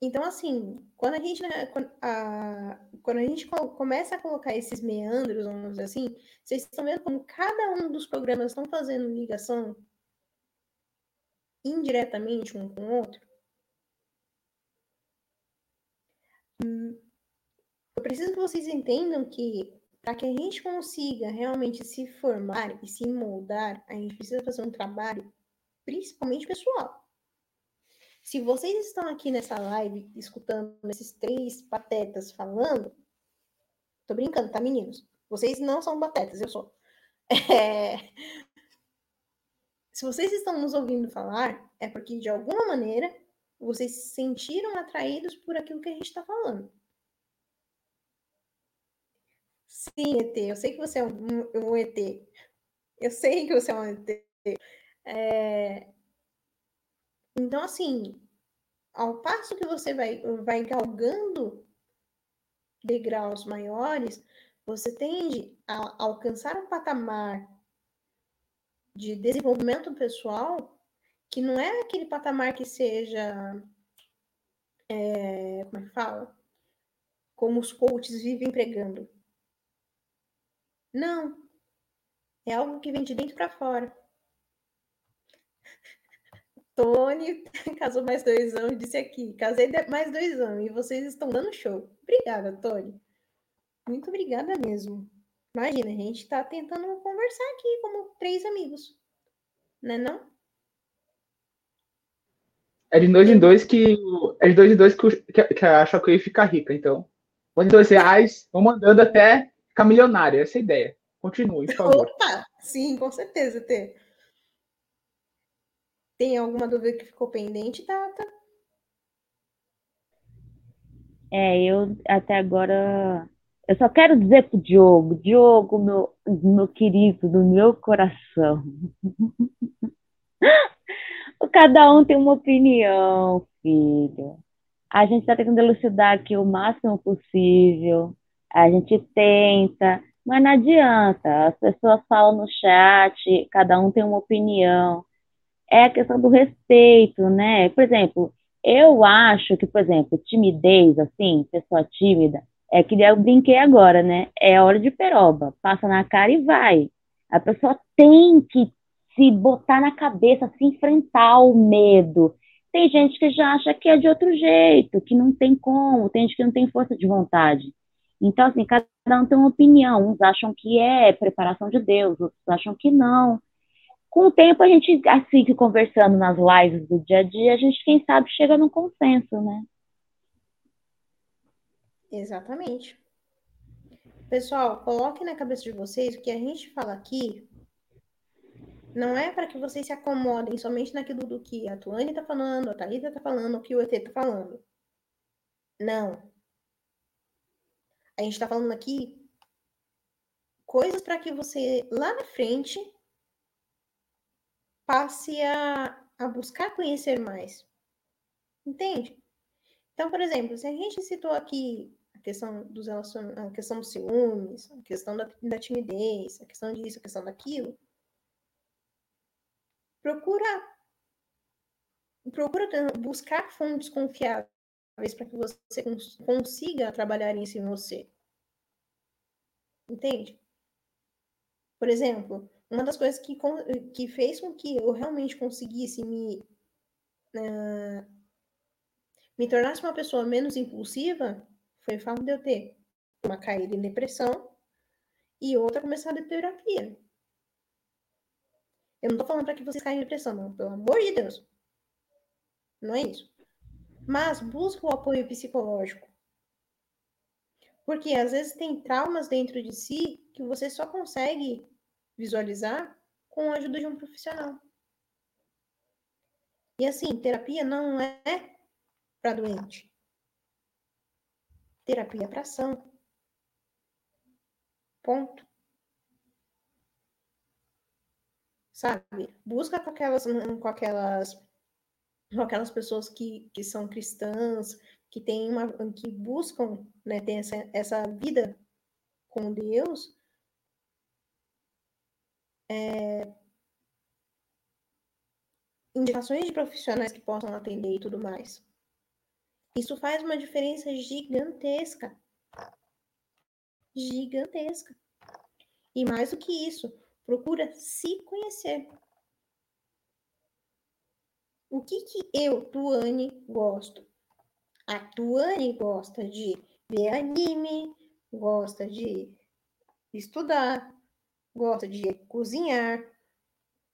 Então, assim, quando a gente, né, quando, a, quando a gente começa a colocar esses meandros, vamos dizer assim, vocês estão vendo como cada um dos programas estão fazendo ligação indiretamente um com o outro? Hum, eu preciso que vocês entendam que para que a gente consiga realmente se formar e se moldar, a gente precisa fazer um trabalho principalmente pessoal. Se vocês estão aqui nessa live escutando esses três patetas falando, tô brincando, tá, meninos? Vocês não são patetas, eu sou. É... Se vocês estão nos ouvindo falar, é porque de alguma maneira vocês se sentiram atraídos por aquilo que a gente está falando. Sim, ET, eu sei que você é um, um ET. Eu sei que você é um ET. É... Então, assim, ao passo que você vai, vai galgando degraus maiores, você tende a alcançar um patamar de desenvolvimento pessoal que não é aquele patamar que seja. É, como é que fala? Como os coaches vivem pregando. Não. É algo que vem de dentro para fora. Tony casou mais dois anos e disse aqui: casei mais dois anos e vocês estão dando show. Obrigada, Tony. Muito obrigada mesmo. Imagina, a gente está tentando conversar aqui como três amigos. Né não? É de dois em dois que. É de dois em dois que, que, que a Shockwave fica rica, então. Dois dois reais, vão mandando até ficar milionária. Essa é a ideia. Continue, por favor. Opa! Sim, com certeza, Tê. Tem alguma dúvida que ficou pendente, Tata? É, eu até agora. Eu só quero dizer pro Diogo, Diogo, meu, meu querido, do meu coração. Cada um tem uma opinião, filho. A gente está tentando elucidar aqui o máximo possível. A gente tenta, mas não adianta. As pessoas falam no chat, cada um tem uma opinião é a questão do respeito, né? Por exemplo, eu acho que, por exemplo, timidez, assim, pessoa tímida, é que eu brinquei agora, né? É hora de peroba, passa na cara e vai. A pessoa tem que se botar na cabeça, se enfrentar o medo. Tem gente que já acha que é de outro jeito, que não tem como, tem gente que não tem força de vontade. Então, assim, cada um tem uma opinião. Uns acham que é preparação de Deus, outros acham que não com o tempo a gente, assim que conversando nas lives do dia a dia, a gente, quem sabe, chega num consenso, né? Exatamente. Pessoal, coloque na cabeça de vocês o que a gente fala aqui não é para que vocês se acomodem somente naquilo do que a Tuane está falando, a Thalita está falando, o que o ET está falando. Não. A gente está falando aqui coisas para que você lá na frente passe a, a buscar conhecer mais. Entende? Então, por exemplo, se a gente citou aqui a questão dos relacion... a questão dos ciúmes, a questão da, da timidez, a questão disso, a questão daquilo, procura procura buscar fontes confiáveis para que você consiga trabalhar isso em você. Entende? Por exemplo, uma das coisas que, que fez com que eu realmente conseguisse me. Uh, me tornasse uma pessoa menos impulsiva foi o fato de eu ter uma caída em depressão e outra começar a terapia. Eu não tô falando para que vocês caiam em depressão, não, pelo amor de Deus. Não é isso. Mas busca o apoio psicológico. Porque às vezes tem traumas dentro de si que você só consegue visualizar com a ajuda de um profissional. E assim, terapia não é para doente. Terapia é para ação. Ponto. Sabe? Busca com aquelas, com aquelas, aquelas pessoas que, que são cristãs, que têm uma, que buscam, né, ter essa, essa vida com Deus, é, indicações de profissionais que possam atender e tudo mais. Isso faz uma diferença gigantesca. Gigantesca. E mais do que isso, procura se conhecer. O que que eu, Tuane, gosto? A Tuane gosta de ver anime, gosta de estudar, gosta de cozinhar,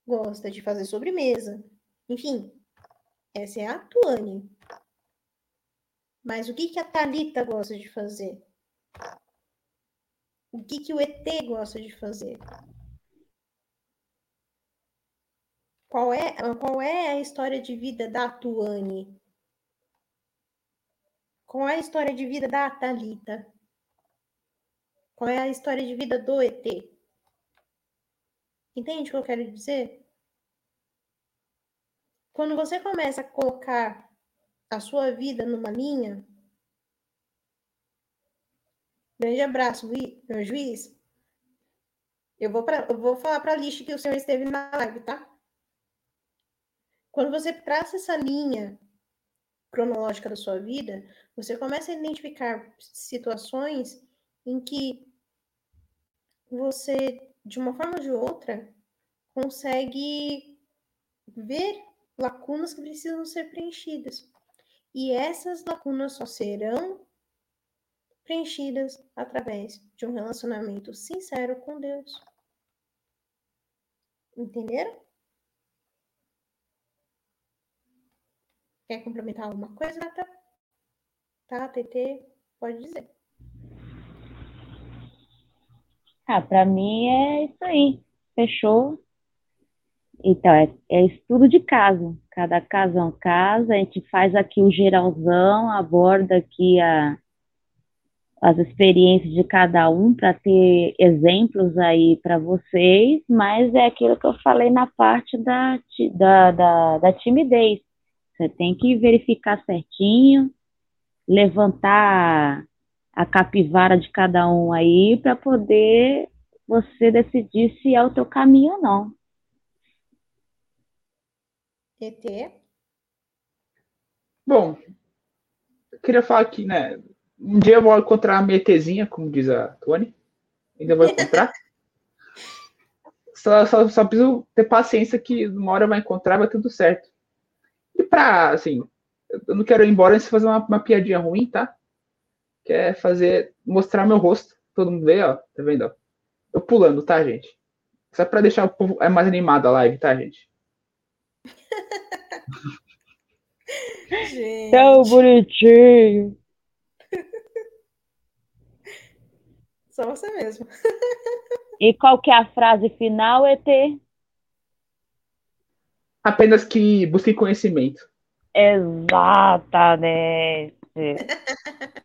gosta de fazer sobremesa, Enfim, essa é a Tuane. Mas o que, que a Talita gosta de fazer? O que, que o ET gosta de fazer? Qual é, qual é a história de vida da Tuane? Qual é a história de vida da Talita? Qual é a história de vida do ET? Entende o que eu quero dizer? Quando você começa a colocar a sua vida numa linha, grande abraço, meu juiz. Eu vou, pra, eu vou falar para a lista que o senhor esteve na live, tá? Quando você traça essa linha cronológica da sua vida, você começa a identificar situações em que você, de uma forma ou de outra, consegue ver lacunas que precisam ser preenchidas. E essas lacunas só serão preenchidas através de um relacionamento sincero com Deus. Entenderam? Quer complementar alguma coisa, Nata? Tá, TT, pode dizer. Ah, para mim é isso aí. Fechou. Então, é, é estudo de caso. Cada caso é um caso. A gente faz aqui o geralzão, aborda aqui a, as experiências de cada um para ter exemplos aí para vocês, mas é aquilo que eu falei na parte da, da, da, da timidez. Você tem que verificar certinho, levantar a capivara de cada um aí para poder você decidir se é o teu caminho ou não. ET? Bom, eu queria falar aqui, né? Um dia eu vou encontrar a minha ETzinha, como diz a Tony. Ainda vou encontrar. só, só, só preciso ter paciência que uma hora vai encontrar, vai tudo certo. E pra, assim, eu não quero ir embora antes de fazer uma, uma piadinha ruim, tá? que é fazer, mostrar meu rosto. Todo mundo vê, ó, tá vendo? Ó? Eu pulando, tá, gente? Só pra deixar o povo é mais animado a live, tá, gente? gente. Tão bonitinho. Só você mesmo. e qual que é a frase final, ET? Apenas que busque conhecimento. Exatamente.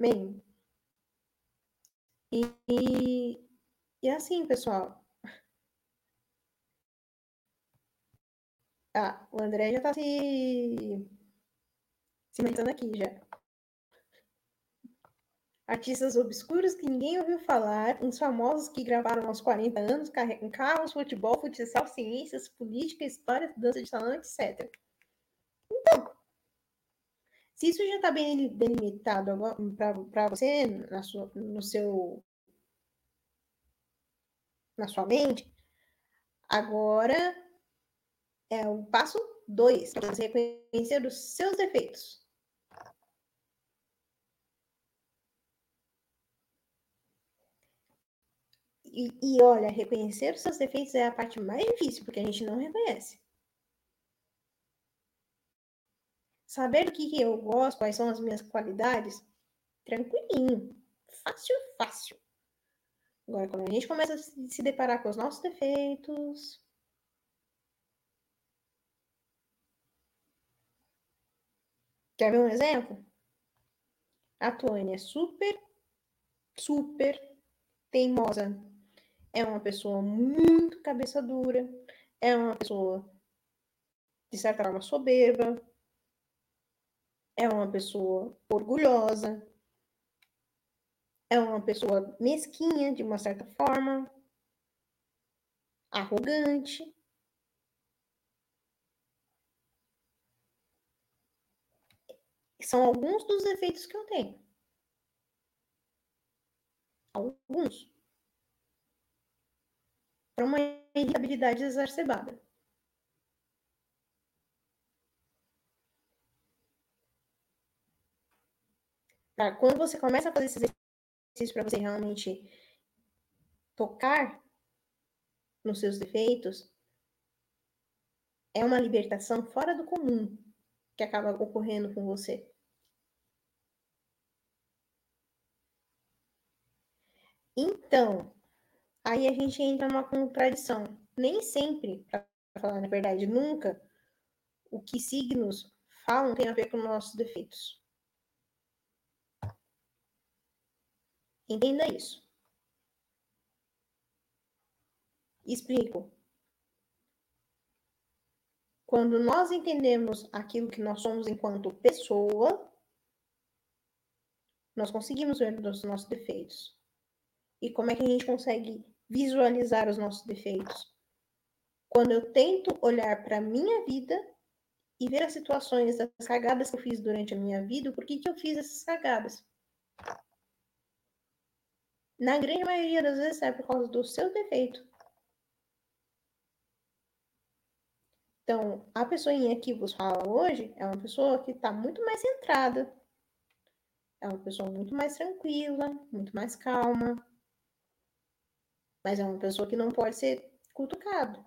Bem, e, e, assim, pessoal. Ah, o André já tá se cimentando aqui já. Artistas obscuros que ninguém ouviu falar, uns famosos que gravaram aos 40 anos, carregam carros, futebol, futsal, ciências, política, história, dança de salão, etc. Então, se isso já está bem delimitado para você, na sua, no seu, na sua mente, agora é o passo dois, para você reconhecer os seus defeitos. E, e, olha, reconhecer os seus defeitos é a parte mais difícil, porque a gente não reconhece. Saber o que, que eu gosto, quais são as minhas qualidades, tranquilinho. Fácil, fácil. Agora, quando a gente começa a se deparar com os nossos defeitos. Quer ver um exemplo? A Tônia é super, super teimosa. É uma pessoa muito cabeça dura. É uma pessoa, de certa forma, soberba é uma pessoa orgulhosa, é uma pessoa mesquinha, de uma certa forma, arrogante. São alguns dos efeitos que eu tenho. Alguns. Para uma irritabilidade exacerbada. Tá? Quando você começa a fazer esse exercício para você realmente tocar nos seus defeitos, é uma libertação fora do comum que acaba ocorrendo com você. Então, aí a gente entra numa contradição. Nem sempre, para falar na verdade, nunca, o que signos falam tem a ver com nossos defeitos. Entenda isso. Explico. Quando nós entendemos aquilo que nós somos enquanto pessoa, nós conseguimos ver os nossos defeitos. E como é que a gente consegue visualizar os nossos defeitos? Quando eu tento olhar para a minha vida e ver as situações, as cagadas que eu fiz durante a minha vida, por que, que eu fiz essas cagadas? Na grande maioria das vezes é por causa do seu defeito. Então, a pessoinha que vos fala hoje é uma pessoa que está muito mais centrada. É uma pessoa muito mais tranquila, muito mais calma. Mas é uma pessoa que não pode ser cutucado.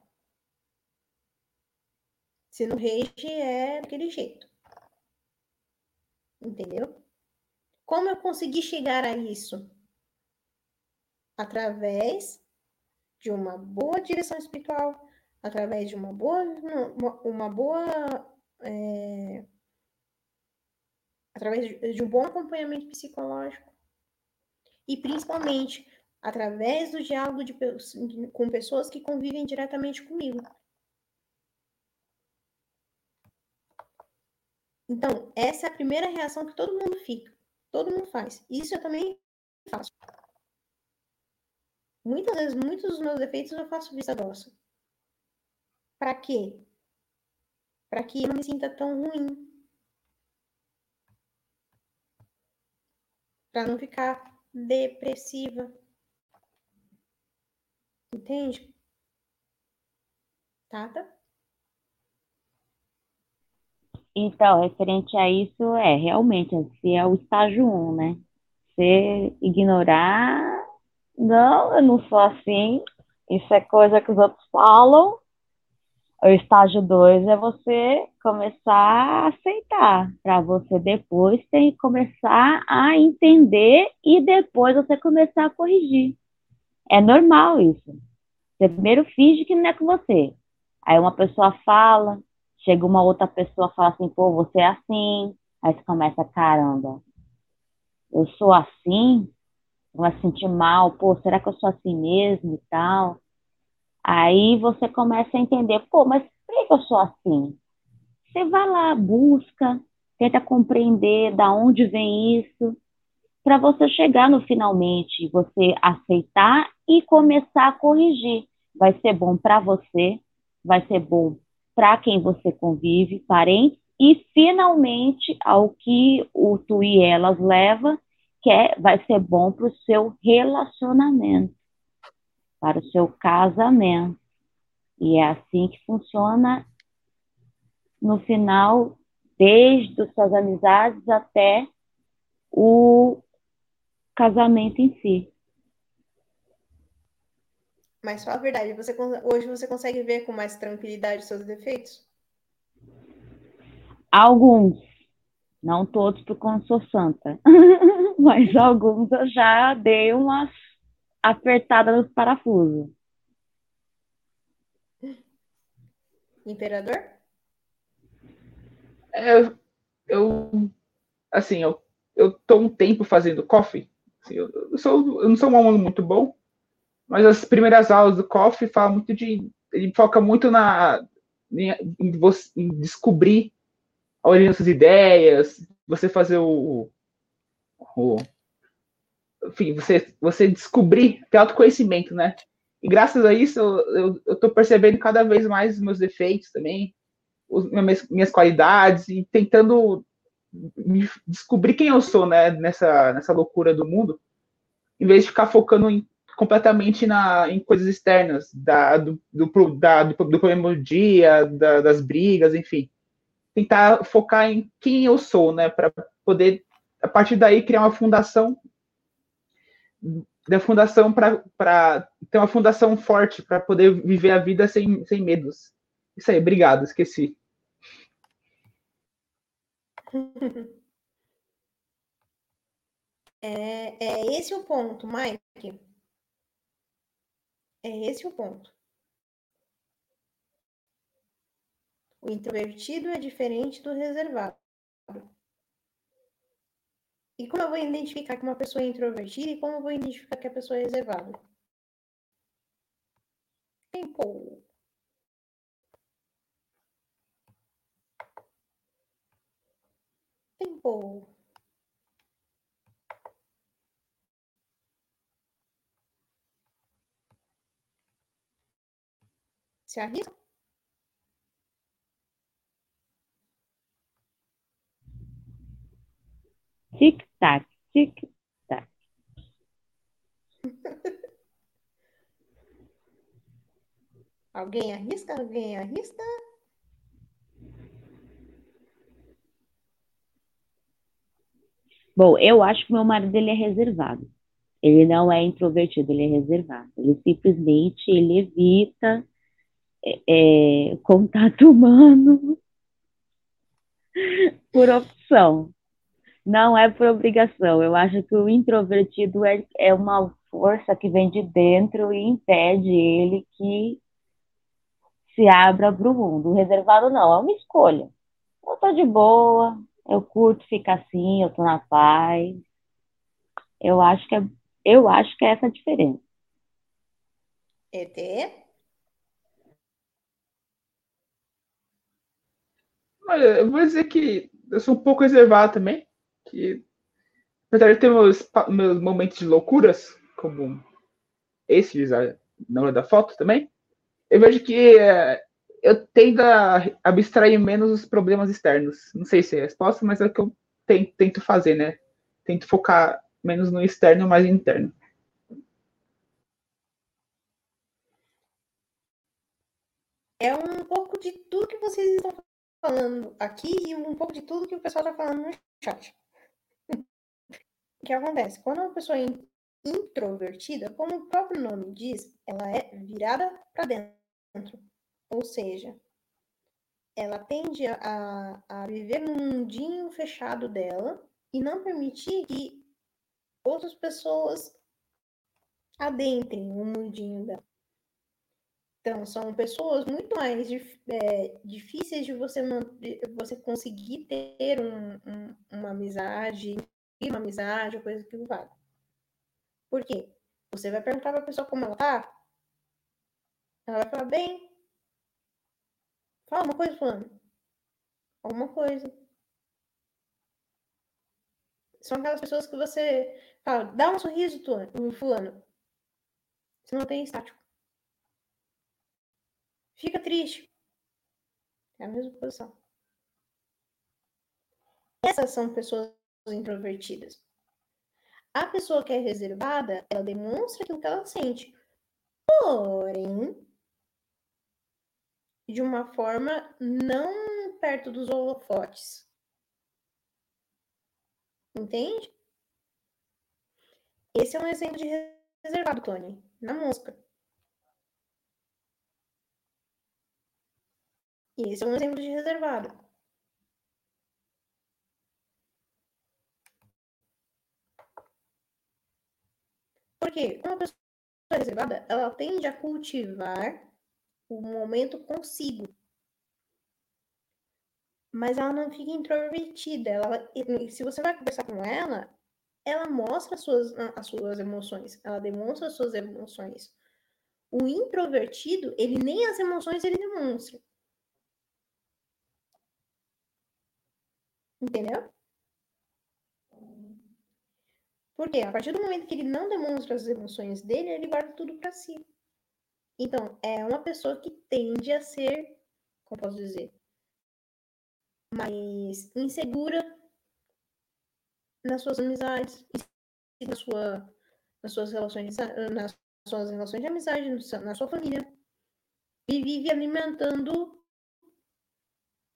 Se não rege, é daquele jeito. Entendeu? Como eu consegui chegar a isso? Através de uma boa direção espiritual, através de uma boa, uma, uma boa é, através de um bom acompanhamento psicológico e principalmente através do diálogo de, com pessoas que convivem diretamente comigo. Então, essa é a primeira reação que todo mundo fica, todo mundo faz. Isso eu também faço. Muitas vezes, muitos dos meus defeitos eu faço vista grossa. Para quê? Para que eu não me sinta tão ruim. Para não ficar depressiva. Entende? Tata? Então, referente a isso, é realmente, se é o estágio 1, né? Você ignorar, não, eu não sou assim, isso é coisa que os outros falam, o estágio 2 é você começar a aceitar, para você depois ter que começar a entender e depois você começar a corrigir. É normal isso. Você primeiro finge que não é com você. Aí uma pessoa fala, chega uma outra pessoa fala assim, pô, você é assim. Aí você começa, caramba, eu sou assim? Vai se sentir mal, pô, será que eu sou assim mesmo e tal? Aí você começa a entender, pô, mas por que eu sou assim? Você vai lá, busca, tenta compreender da onde vem isso, para você chegar no finalmente, você aceitar e começar a corrigir. Vai ser bom para você, vai ser bom para quem você convive, parentes, e finalmente ao que o tu e elas leva, que é, vai ser bom para o seu relacionamento para o seu casamento. E é assim que funciona no final, desde as suas amizades até o casamento em si. Mas só a verdade, você, hoje você consegue ver com mais tranquilidade os seus defeitos? Alguns. Não todos, porque eu não sou santa. Mas alguns eu já dei umas apertada nos parafusos. Imperador? É, eu, assim, eu, eu tô um tempo fazendo coffee. Assim, eu, eu, sou, eu não sou um aluno muito bom, mas as primeiras aulas do coffee falam muito de. Ele foca muito na, em, em, em descobrir a origem das ideias, você fazer o, o enfim, você, você descobrir, ter autoconhecimento, né? E graças a isso, eu, eu tô percebendo cada vez mais os meus defeitos também, os, minhas, minhas qualidades, e tentando descobrir quem eu sou, né? Nessa, nessa loucura do mundo, em vez de ficar focando em, completamente na, em coisas externas, da, do, do, da, do, do problema do dia, da, das brigas, enfim. Tentar focar em quem eu sou, né? Para poder, a partir daí, criar uma fundação da fundação para ter uma fundação forte para poder viver a vida sem, sem medos. Isso aí, obrigado, esqueci. É, é esse o ponto, Mike. É esse o ponto. O introvertido é diferente do reservado. E como eu vou identificar que uma pessoa é introvertida e como eu vou identificar que a pessoa é reservada? Tempo. Tempo. Se arrisca? Tic-tac, tic-tac. Alguém arrisca? Alguém arrisca? Bom, eu acho que meu marido ele é reservado. Ele não é introvertido, ele é reservado. Ele simplesmente ele evita é, é contato humano por opção. Não é por obrigação. Eu acho que o introvertido é, é uma força que vem de dentro e impede ele que se abra para o mundo. O reservado não, é uma escolha. Eu tô de boa, eu curto ficar assim, eu tô na paz. Eu acho que é, eu acho que é essa a diferença. ET? Olha, eu vou dizer que eu sou um pouco reservado também. Que, apesar de ter meus, meus momentos de loucuras, como esse na hora da foto também, eu vejo que é, eu tendo a abstrair menos os problemas externos. Não sei se é a resposta, mas é o que eu tento, tento fazer, né? Tento focar menos no externo, mais no interno. É um pouco de tudo que vocês estão falando aqui e um pouco de tudo que o pessoal está falando no chat. O que acontece? Quando uma pessoa é introvertida, como o próprio nome diz, ela é virada para dentro. Ou seja, ela tende a, a viver num mundinho fechado dela e não permitir que outras pessoas adentrem o mundinho dela. Então, são pessoas muito mais é, difíceis de você, você conseguir ter um, um, uma amizade, uma amizade, coisa que vale. Por quê? Você vai perguntar para a pessoa como ela tá, ela vai falar, bem, fala uma coisa, fulano. Alguma coisa. São aquelas pessoas que você fala, dá um sorriso, fulano. Você não tem estático. Fica triste. É a mesma posição. Essas são pessoas introvertidas. A pessoa que é reservada, ela demonstra aquilo que ela sente. Porém, de uma forma não perto dos holofotes. Entende? Esse é um exemplo de reservado, Tony, na música. E esse é um exemplo de reservado. Porque uma pessoa reservada, ela tende a cultivar o momento consigo. Mas ela não fica introvertida. Ela, se você vai conversar com ela, ela mostra as suas, as suas emoções. Ela demonstra as suas emoções. O introvertido, ele nem as emoções ele demonstra. Entendeu? Porque a partir do momento que ele não demonstra as emoções dele, ele guarda tudo para si. Então, é uma pessoa que tende a ser, como posso dizer, mais insegura nas suas amizades, na sua, nas suas relações, nas suas relações de amizade, na sua família. E vive alimentando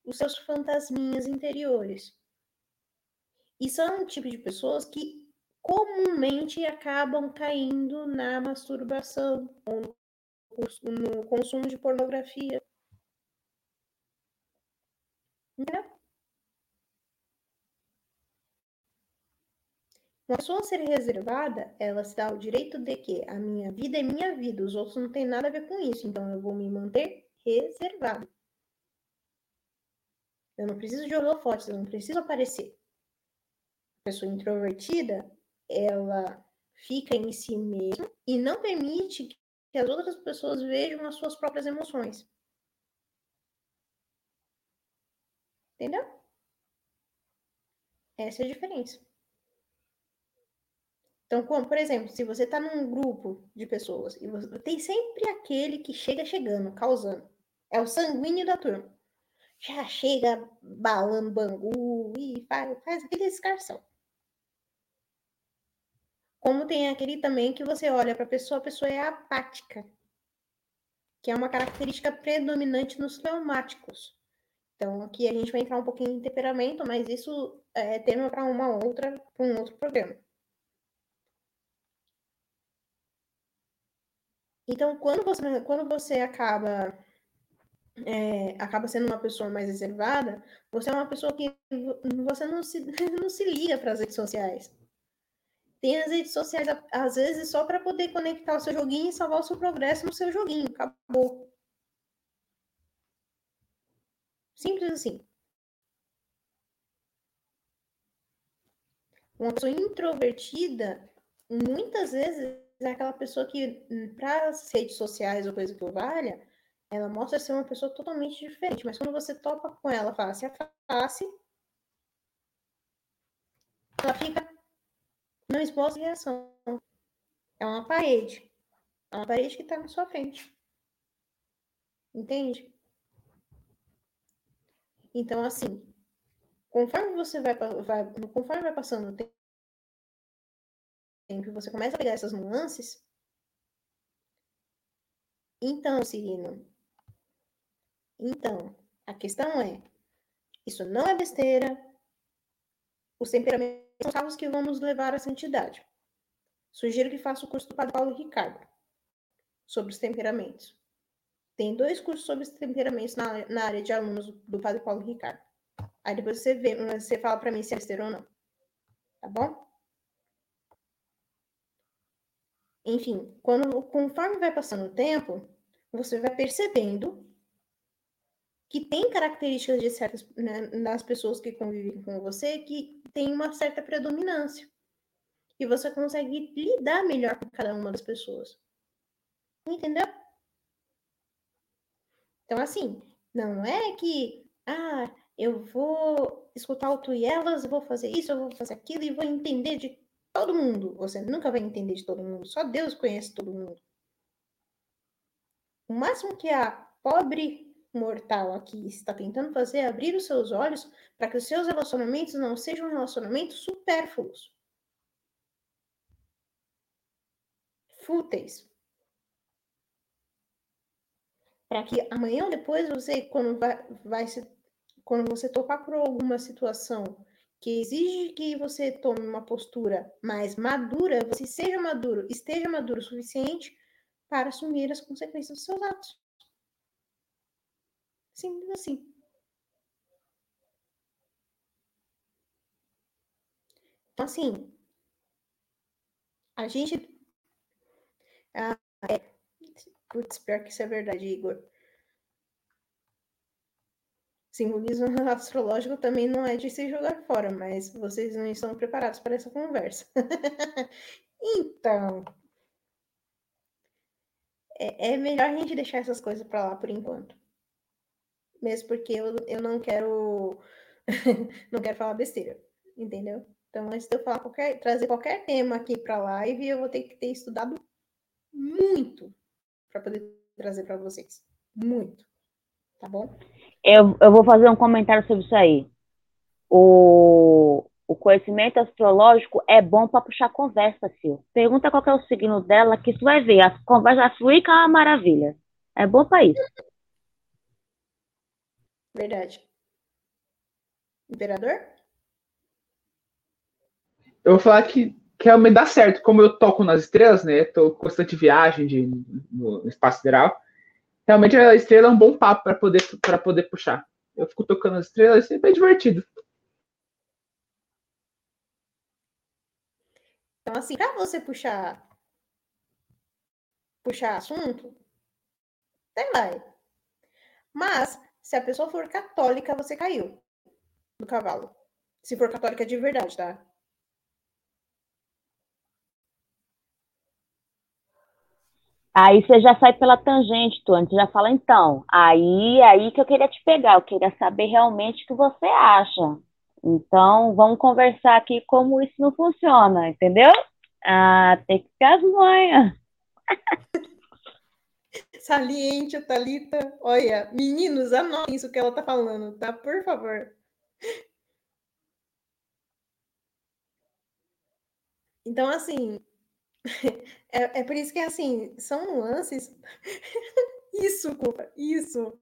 os seus fantasminhas interiores. E são um tipo de pessoas que comumente acabam caindo na masturbação ou no consumo de pornografia. Entendeu? Uma pessoa ser reservada, ela se dá o direito de que a minha vida é minha vida, os outros não têm nada a ver com isso, então eu vou me manter reservado. Eu não preciso de holofotes, eu não preciso aparecer. A pessoa introvertida, ela fica em si mesma e não permite que as outras pessoas vejam as suas próprias emoções. Entendeu? Essa é a diferença. Então, como, por exemplo, se você está num grupo de pessoas e você, tem sempre aquele que chega chegando, causando. É o sanguíneo da turma. Já chega balando bangu e faz, faz aquele escarção. Como tem aquele também que você olha para a pessoa, a pessoa é apática, que é uma característica predominante nos fleumáticos. Então, aqui a gente vai entrar um pouquinho em temperamento, mas isso é tema para uma outra, para um outro programa. Então, quando você, quando você acaba é, acaba sendo uma pessoa mais reservada, você é uma pessoa que você não se, não se liga para as redes sociais. Tem as redes sociais, às vezes, só para poder conectar o seu joguinho e salvar o seu progresso no seu joguinho. Acabou. Simples assim. Uma pessoa introvertida, muitas vezes, é aquela pessoa que, para as redes sociais ou coisa que valha, ela mostra ser uma pessoa totalmente diferente. Mas quando você topa com ela face a face, ela fica não exposta a reação. É uma parede. É uma parede que está na sua frente. Entende? Então, assim, conforme você vai, vai, conforme vai passando o tempo, você começa a pegar essas nuances, então, Cirino, então, a questão é, isso não é besteira, os temperamentos são carros que vão nos levar à santidade. Sugiro que faça o curso do Padre Paulo Ricardo sobre os temperamentos. Tem dois cursos sobre os temperamentos na, na área de alunos do Padre Paulo Ricardo. Aí depois você vê, você fala para mim se é besteira ou não. Tá bom? Enfim, quando, conforme vai passando o tempo, você vai percebendo que tem características de certas né, das pessoas que convivem com você que tem uma certa predominância. E você consegue lidar melhor com cada uma das pessoas. Entendeu? Então, assim, não é que, ah, eu vou escutar o tu e elas, vou fazer isso, eu vou fazer aquilo e vou entender de todo mundo. Você nunca vai entender de todo mundo. Só Deus conhece todo mundo. O máximo que a pobre mortal aqui está tentando fazer abrir os seus olhos para que os seus relacionamentos não sejam relacionamentos supérfluos. Fúteis. Para que amanhã ou depois você, quando vai, vai se, quando você topar por alguma situação que exige que você tome uma postura mais madura, você seja maduro, esteja maduro o suficiente para assumir as consequências dos seus atos. Simples assim. Então, assim, a gente. Ah, é, putz, pior que isso é verdade, Igor. Simbolismo astrológico também não é de se jogar fora, mas vocês não estão preparados para essa conversa. então, é, é melhor a gente deixar essas coisas para lá por enquanto mesmo porque eu, eu não quero não quero falar besteira, entendeu? Então, antes de eu falar qualquer, trazer qualquer tema aqui para a live, eu vou ter que ter estudado muito para poder trazer para vocês. Muito. Tá bom? Eu, eu vou fazer um comentário sobre isso aí. O, o conhecimento astrológico é bom para puxar conversa, Sil. Pergunta qual é o signo dela, que tu vai ver. A conversa fluir é uma maravilha. É bom para isso. Verdade. Imperador? Eu vou falar que, realmente dá certo. Como eu toco nas estrelas, né? Tô constante viagem de, no, espaço sideral. Realmente a estrela é um bom papo para poder, poder puxar. Eu fico tocando as estrelas, sempre é divertido. Então, assim, para você puxar puxar assunto, até vai. Mas, se a pessoa for católica, você caiu do cavalo. Se for católica de verdade, tá? Aí você já sai pela tangente, Tony. Você já fala, então, aí aí que eu queria te pegar. Eu queria saber realmente o que você acha. Então, vamos conversar aqui como isso não funciona, entendeu? Ah, tem que ficar as manhas. Saliente, a Thalita. Olha, meninos, anotem isso que ela tá falando, tá? Por favor. Então, assim, é, é por isso que, assim, são nuances. isso, culpa, isso.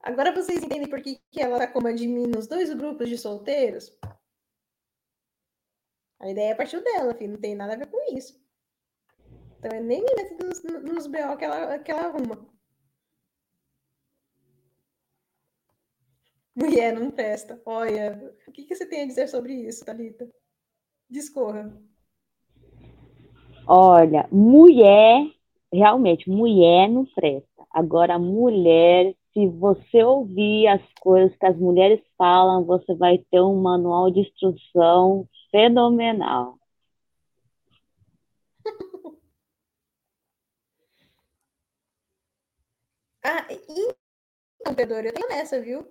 Agora vocês entendem por que, que ela tá como admin nos dois grupos de solteiros? A ideia partiu dela, filho, não tem nada a ver com isso. Então nem nos, nos BO que ela, que ela arruma. Mulher não presta. Olha, o que, que você tem a dizer sobre isso, Thalita? Discorra. Olha, mulher, realmente, mulher não presta. Agora, mulher, se você ouvir as coisas que as mulheres falam, você vai ter um manual de instrução fenomenal. Ah, então, Pedro, eu tenho nessa, viu?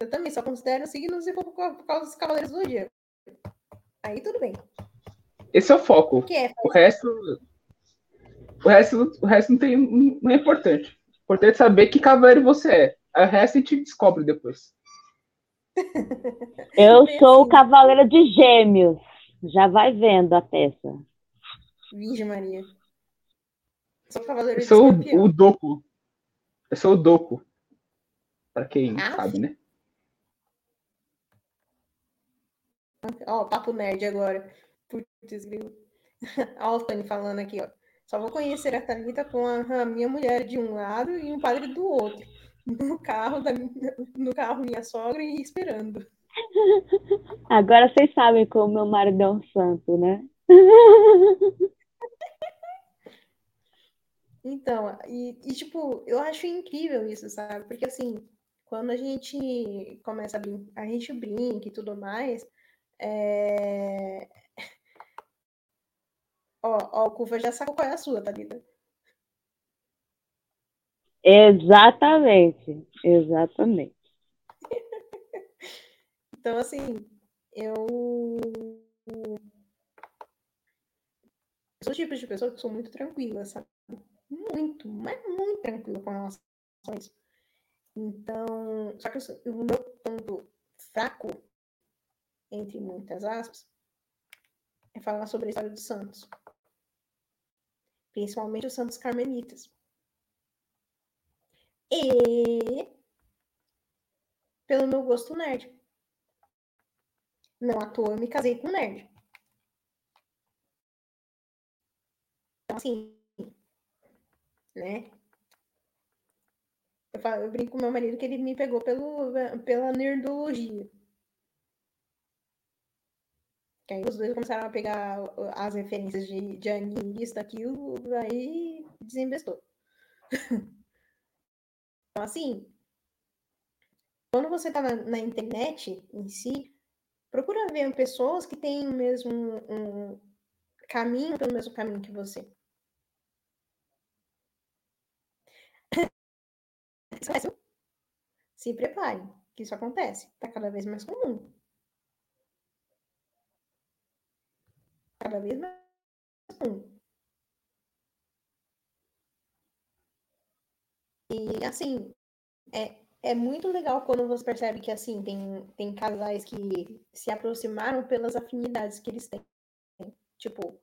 Eu também só considero signos se for por causa dos cavaleiros do dia. Aí tudo bem. Esse é o foco. O, é, o resto. O resto, o resto não, tem, não é importante. O importante é saber que cavaleiro você é. O resto a gente descobre depois. Eu sou o cavaleiro de gêmeos. Já vai vendo a peça. Virgem Maria. Sou cavaleiro Eu sou o, o Doku. Eu sou o Doku. Pra quem ah, sabe, né? Ó, papo nerd agora. Putz, grilo. Ó, o Tony falando aqui, ó. Só vou conhecer a Thalita com a, a, minha mulher de um lado e um padre do outro. No carro, da, no carro minha sogra e esperando. Agora vocês sabem como meu marido é um santo, né? Então, e, e, tipo, eu acho incrível isso, sabe? Porque assim, quando a gente começa a brincar, a gente brinca e tudo mais, é... Ó, ó, o Cuva já sacou qual é a sua, Thalita. Exatamente, exatamente. então, assim, eu sou o tipo de pessoa que sou muito tranquila, sabe? Muito, mas muito tranquila com relação a isso. Então, só que o meu ponto fraco entre muitas aspas, é falar sobre a história dos santos. Principalmente os santos carmelitas. E pelo meu gosto nerd. Não à toa eu me casei com nerd. Então, assim, né? Eu, falo, eu brinco com meu marido que ele me pegou pelo, pela nerdologia. Que aí os dois começaram a pegar as referências de, de anime, isso, daquilo, aí desinvestou. então, assim, quando você tá na, na, internet em si, procura ver pessoas que têm o mesmo um caminho pelo mesmo caminho que você. Se prepare, que isso acontece. Tá cada vez mais comum. cada vez mais comum. E assim, é, é muito legal quando você percebe que assim, tem, tem casais que se aproximaram pelas afinidades que eles têm. Tipo,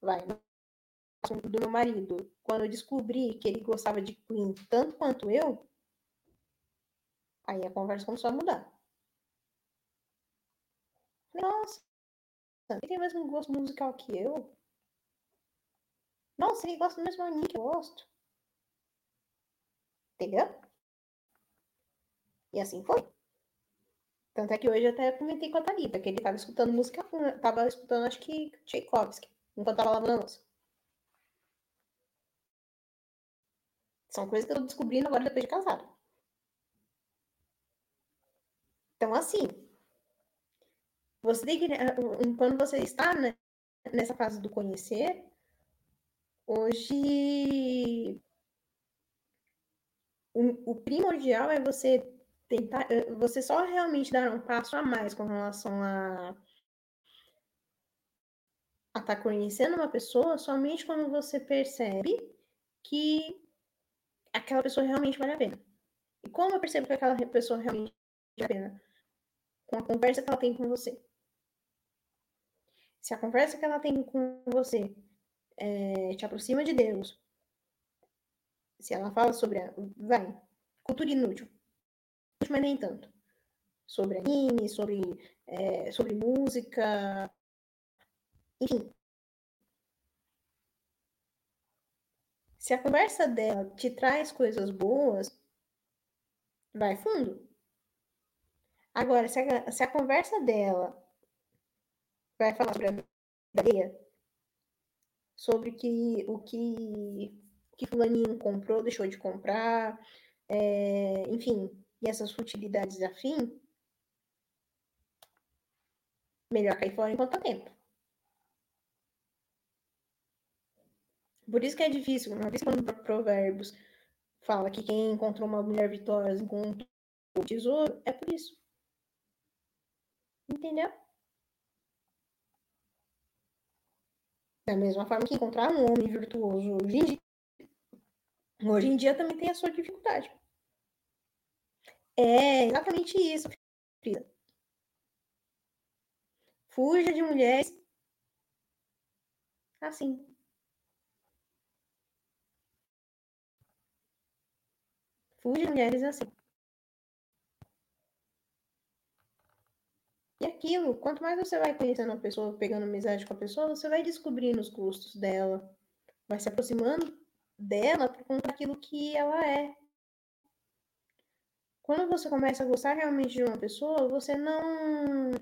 vai, do meu marido, quando eu descobri que ele gostava de Queen tanto quanto eu, aí a conversa começou a mudar. Nossa, ele tem o mesmo gosto musical que eu. Nossa, ele gosta do mesmo anime que eu gosto. Entendeu? E assim foi. Tanto é que hoje eu até comentei com a Thalita, que ele tava escutando música, tava escutando, acho que Tchaikovsky, enquanto tava lavando a louça. São coisas que eu tô descobrindo agora depois de casado. Então, assim, você tem que, quando você está né, nessa fase do conhecer, hoje o, o primordial é você tentar, eh, você só realmente dar um passo a mais com relação a a estar tá conhecendo uma pessoa somente quando você percebe que aquela pessoa realmente vale a pena. E como eu percebo que aquela pessoa realmente vale a pena? Com a conversa que ela tem com você. Se a conversa que ela tem com você é, te aproxima de Deus, se ela fala sobre a. Vai, cultura inútil mas nem tanto. Sobre anime, sobre, é, sobre música, enfim. Se a conversa dela te traz coisas boas, vai fundo. Agora, se a, se a conversa dela vai falar sobre a vida sobre que, o que, que fulaninho comprou, deixou de comprar, é, enfim, e essas futilidades afim, melhor cair fora enquanto há tempo. Por isso que é difícil, uma vez quando Provérbios fala que quem encontrou uma mulher vitoriosa encontrou o tesouro, é por isso. Entendeu? Da mesma forma que encontrar um homem virtuoso hoje em dia, hoje em dia também tem a sua dificuldade. É exatamente isso, Frida. Fuja de mulheres assim. Fuja mulheres assim. E aquilo, quanto mais você vai conhecendo a pessoa, pegando amizade com a pessoa, você vai descobrindo os gostos dela, vai se aproximando dela por conta daquilo que ela é, quando você começa a gostar realmente de uma pessoa, você não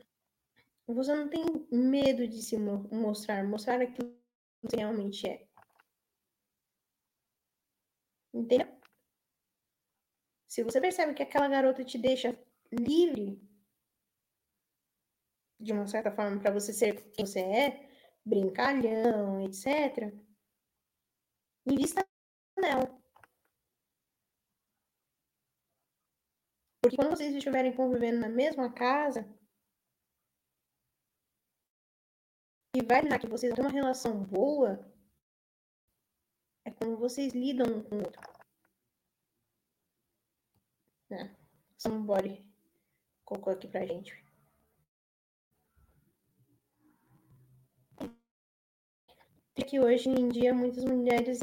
você não tem medo de se mostrar, mostrar aquilo que você realmente é. Entendeu? Se você percebe que aquela garota te deixa livre de uma certa forma para você ser quem você é, brincalhão, etc. Invista nela. Porque quando vocês estiverem convivendo na mesma casa, e vai dar que vocês têm uma relação boa, é como vocês lidam um com o outro. É. Somebody colocou aqui pra gente. É que hoje em dia muitas mulheres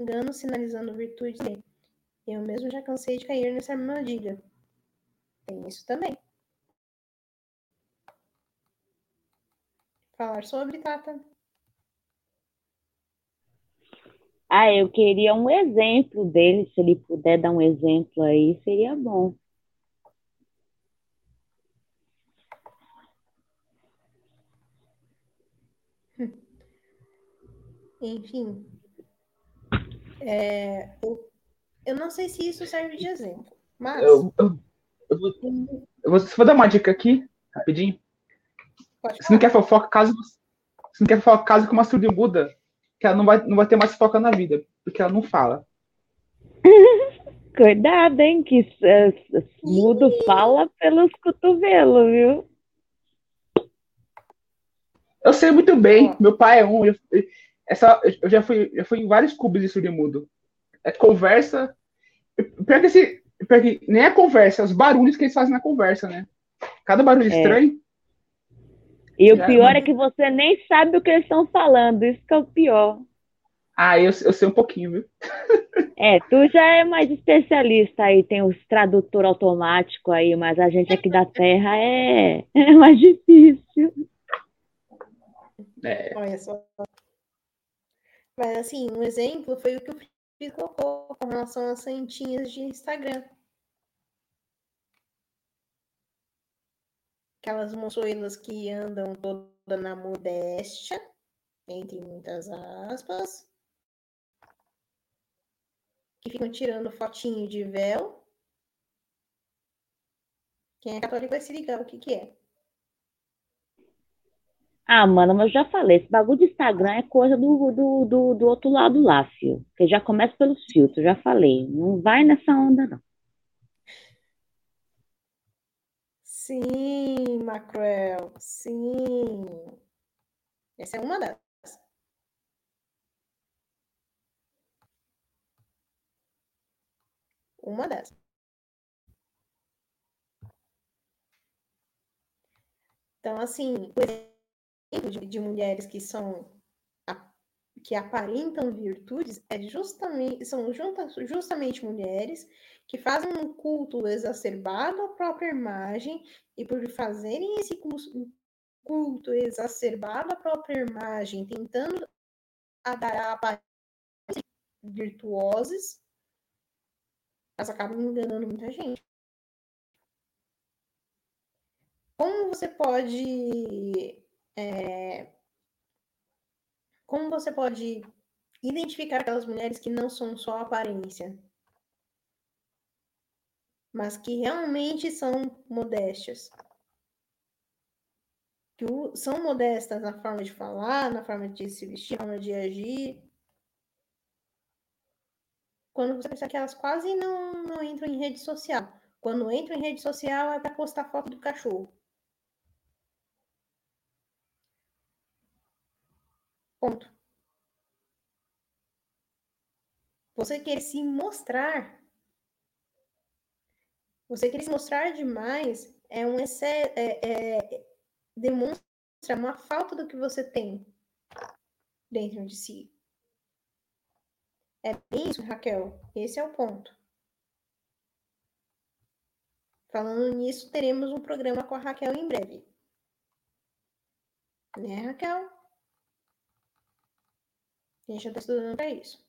enganam sinalizando virtudes. Eu mesmo já cansei de cair nessa armadilha. Tem isso também. Falar sobre, Tata? Ah, eu queria um exemplo dele, se ele puder dar um exemplo aí, seria bom. Enfim, é, eu eu não sei se isso serve de exemplo, mas. Eu, eu, eu, vou, eu vou, vou, dar uma dica aqui, rapidinho. Se não quer fofoca, caso. Se não quer fofoca, caso com uma surda muda, que ela não vai, não vai ter mais fofoca na vida, porque ela não fala. Cuidado, hein, que uh, mudo fala pelos cotovelos, viu? Eu sei muito bem, meu pai é um. Eu, essa, eu já fui, já fui em vários clubes de surdo mudo. É conversa, Pior que, esse, pior que nem a conversa, é os barulhos que eles fazem na conversa, né? Cada barulho é. estranho. E o pior é que você nem sabe o que eles estão falando, isso que é o pior. Ah, eu, eu sei um pouquinho, viu? É, tu já é mais especialista aí, tem os tradutor automático aí, mas a gente aqui da Terra é, é mais difícil. É. Olha só. Mas assim, um exemplo foi o que o colocou com relação às santinhas de Instagram. Aquelas moçoilas que andam toda na modéstia, entre muitas aspas, que ficam tirando fotinho de véu. Quem é católico vai se ligar o que que é. Ah, mano, mas eu já falei, esse bagulho de Instagram é coisa do, do, do, do outro lado lá, fio. Que já começa pelos filtros, já falei. Não vai nessa onda, não. Sim, Macruel, sim. Essa é uma delas. Uma dessas. Então, assim, o exemplo de, de mulheres que são que aparentam virtudes é justamente, são juntas, justamente mulheres que fazem um culto exacerbado à própria imagem e por fazerem esse culto exacerbado à própria imagem, tentando dar a aparência virtuosas, elas acabam enganando muita gente. Como você pode é, como você pode identificar aquelas mulheres que não são só aparência, mas que realmente são modestas? Que são modestas na forma de falar, na forma de se vestir, na forma de agir. Quando você pensa que elas quase não, não entram em rede social. Quando entram em rede social é para postar foto do cachorro. Ponto. Você quer se mostrar. Você quer se mostrar demais é um excesso, é, é, demonstra uma falta do que você tem dentro de si. É isso, Raquel. Esse é o ponto. Falando nisso, teremos um programa com a Raquel em breve. Né, Raquel? A gente já está estudando para isso.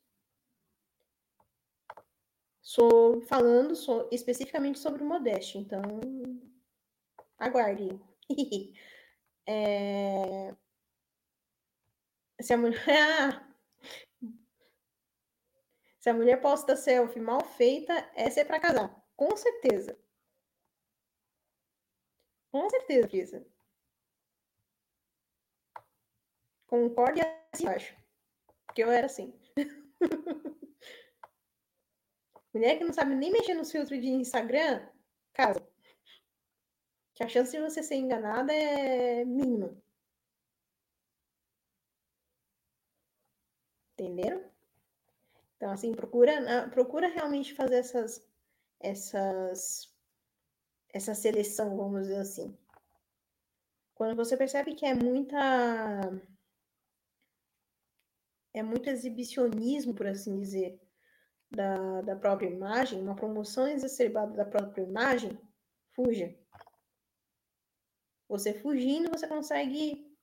Sou falando sou, especificamente sobre modéstia, então aguarde. é... Se a mulher. Se a mulher posta selfie mal feita, essa é para casar. Com certeza. Com certeza, Cris. Concorde assim, acho. Porque eu era assim. Mulher que não sabe nem mexer nos filtros de Instagram, casa. Que a chance de você ser enganada é mínima. Entenderam? Então, assim, procura, procura realmente fazer essas, essas, essa seleção, vamos dizer assim. Quando você percebe que é muita é muito exibicionismo, por assim dizer, da, da própria imagem, uma promoção exacerbada da própria imagem, fuja. Você fugindo, você consegue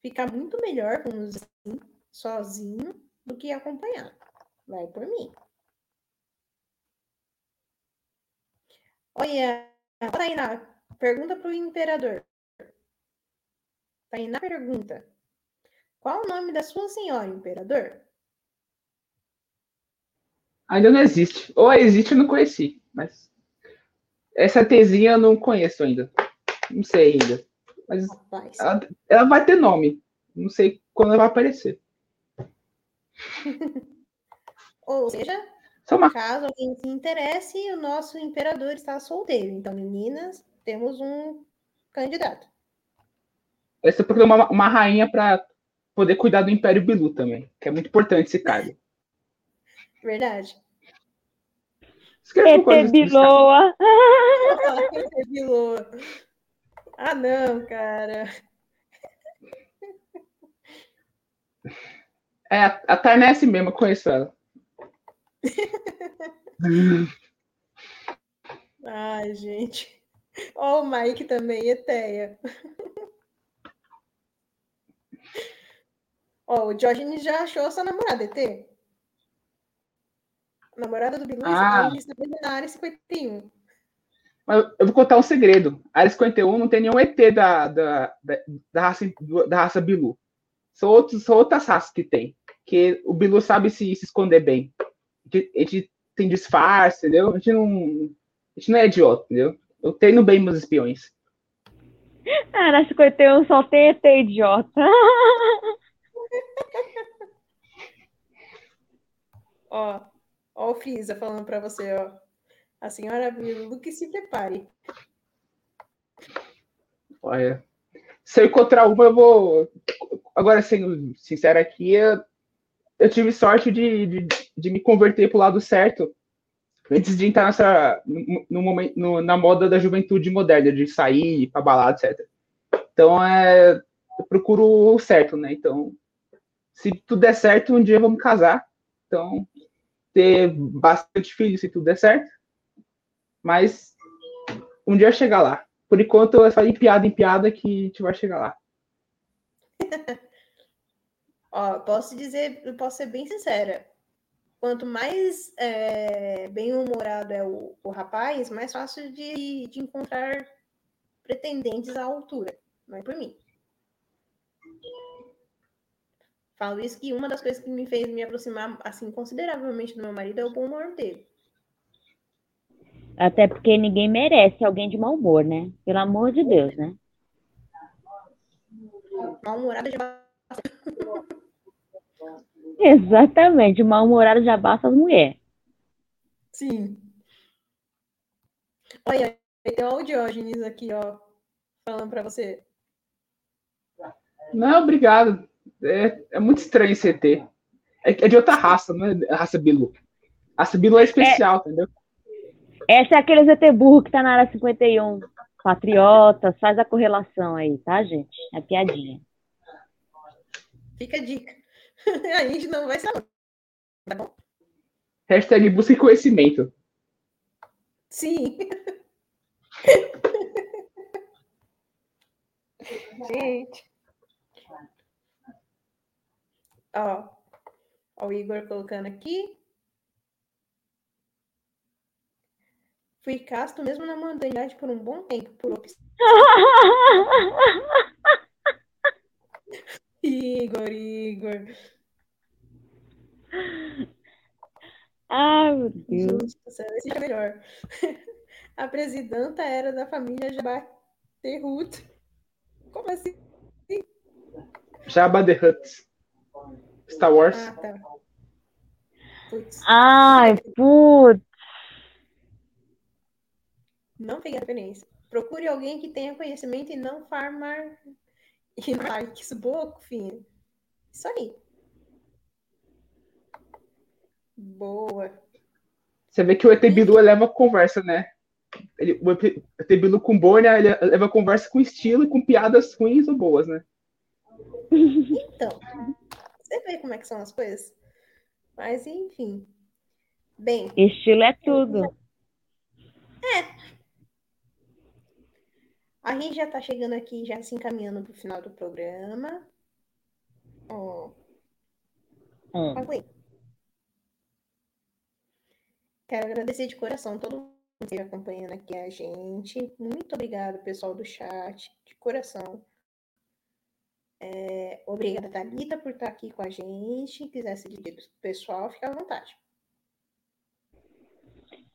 ficar muito melhor, assim, sozinho, do que acompanhado. Vai por mim. Olha, Tainá, pergunta para o imperador. Tainá pergunta: qual o nome da sua senhora, imperador? Ainda não existe. Ou existe, eu não conheci. Mas essa tesinha eu não conheço ainda. Não sei ainda. Mas ela, ela, vai ter nome. Não sei quando ela vai aparecer. Ou seja, uma... caso alguém se interesse, o nosso imperador está solteiro. Então, meninas, temos um candidato. Essa é uma, uma rainha para poder cuidar do Império Bilu também, que é muito importante esse cargo. Verdade. ET Biloa. ET Biloa. Ah, não, cara. É, a é assim mesmo, eu conheço ela. Ai, gente. Ó, oh, o Mike também, Eteia. Ó, o Diógenes já achou sua namorada, ET. A namorada do Bilu ah. está na área 51. Mas eu vou contar um segredo. A Área 51 não tem nenhum ET da, da, da, da raça, da raça Bilu. São, outros, são outras raças que tem. Que o Bilu sabe se, se esconder bem. A gente, a gente tem disfarce, entendeu? A gente não. A gente não é idiota, entendeu? Eu treino bem meus espiões. Ah, na 51 só tem ET idiota. ó, ó o Frieza falando pra você, ó. A senhora Bilu que se prepare. Olha, se eu encontrar uma, eu vou. Agora, sendo sincero aqui, eu, eu tive sorte de, de, de, me converter pro lado certo antes de entrar nessa, no, no momento, no, na moda da juventude moderna, de sair pra balada, etc. Então, é, eu procuro o certo, né? Então, se tudo der certo, um dia vamos casar. Então, ter bastante filhos, se tudo der certo. Mas um dia chegar lá. Por enquanto, é só ir piada em piada que a gente vai chegar lá. Ó, posso dizer, posso ser bem sincera. Quanto mais é, bem-humorado é o, o, rapaz, mais fácil de, de encontrar pretendentes à altura. Não é por mim. Falo isso que uma das coisas que me fez me aproximar assim consideravelmente do meu marido é o bom humor dele. Até porque ninguém merece alguém de mau humor, né? Pelo amor de Deus, né? Mal-humorada já Exatamente, mal-humorada já basta as mulheres. Sim. Olha, tem o Diógenes aqui, ó, falando para você. Não, obrigado. É, é muito estranho esse ET. É, é de outra raça, não é raça Bilu. A raça Bilu é especial, é... entendeu? Essa é aquele ZT burro que tá na área 51. Patriota, faz a correlação aí, tá, gente? É piadinha. Fica a dica. a gente não vai saber. Tá bom? Hashtag busca conhecimento. Sim. gente. Ó, ó, o Igor colocando aqui. Fui casto mesmo na modernidade por um bom tempo, por opção. Igor, Igor. Ai, meu Deus. Esse é melhor. A presidenta era da família Hutt. Como assim? Hutt. Star Wars. Ah, tá. Putz. Ai, putz. Não peguei a referência. Procure alguém que tenha conhecimento e não farmar e likes. Boa, filho. Isso aí. Boa. Você vê que o ET Bilu leva conversa, né? Ele, o ET Bilu com Borne ele leva conversa com estilo e com piadas ruins ou boas, né? Então, você vê como é que são as coisas. Mas, enfim. Bem. Estilo é tudo. É, a gente já está chegando aqui, já se encaminhando para o final do programa. Oh. Hum. Quero agradecer de coração todo mundo que esteja acompanhando aqui a gente. Muito obrigado, pessoal do chat, de coração. É, obrigada, Thalita, por estar aqui com a gente. Quiser se dirigir do pessoal, fica à vontade.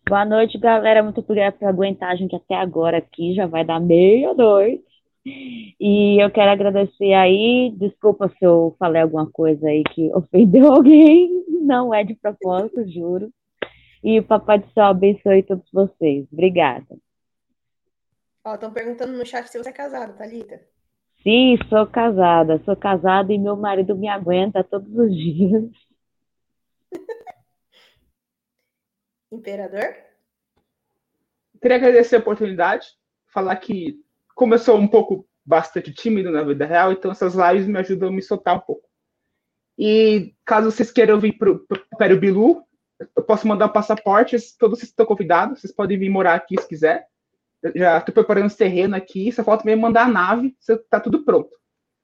Boa noite, galera. Muito obrigada por aguentar a gente até agora aqui. Já vai dar meia-noite. E eu quero agradecer aí. Desculpa se eu falei alguma coisa aí que ofendeu alguém. Não é de propósito, juro. E o Papai do Céu abençoe todos vocês. Obrigada. Estão perguntando no chat se você é casada, Thalita. Sim, sou casada. Sou casada e meu marido me aguenta todos os dias. Imperador? Queria agradecer a oportunidade, falar que, como eu sou um pouco bastante tímido na vida real, então essas lives me ajudam a me soltar um pouco. E caso vocês queiram vir para o Bilu, eu posso mandar passaportes, todos vocês estão convidados, vocês podem vir morar aqui se quiser. Já estou preparando esse terreno aqui, só falta mesmo mandar a nave, está tudo pronto.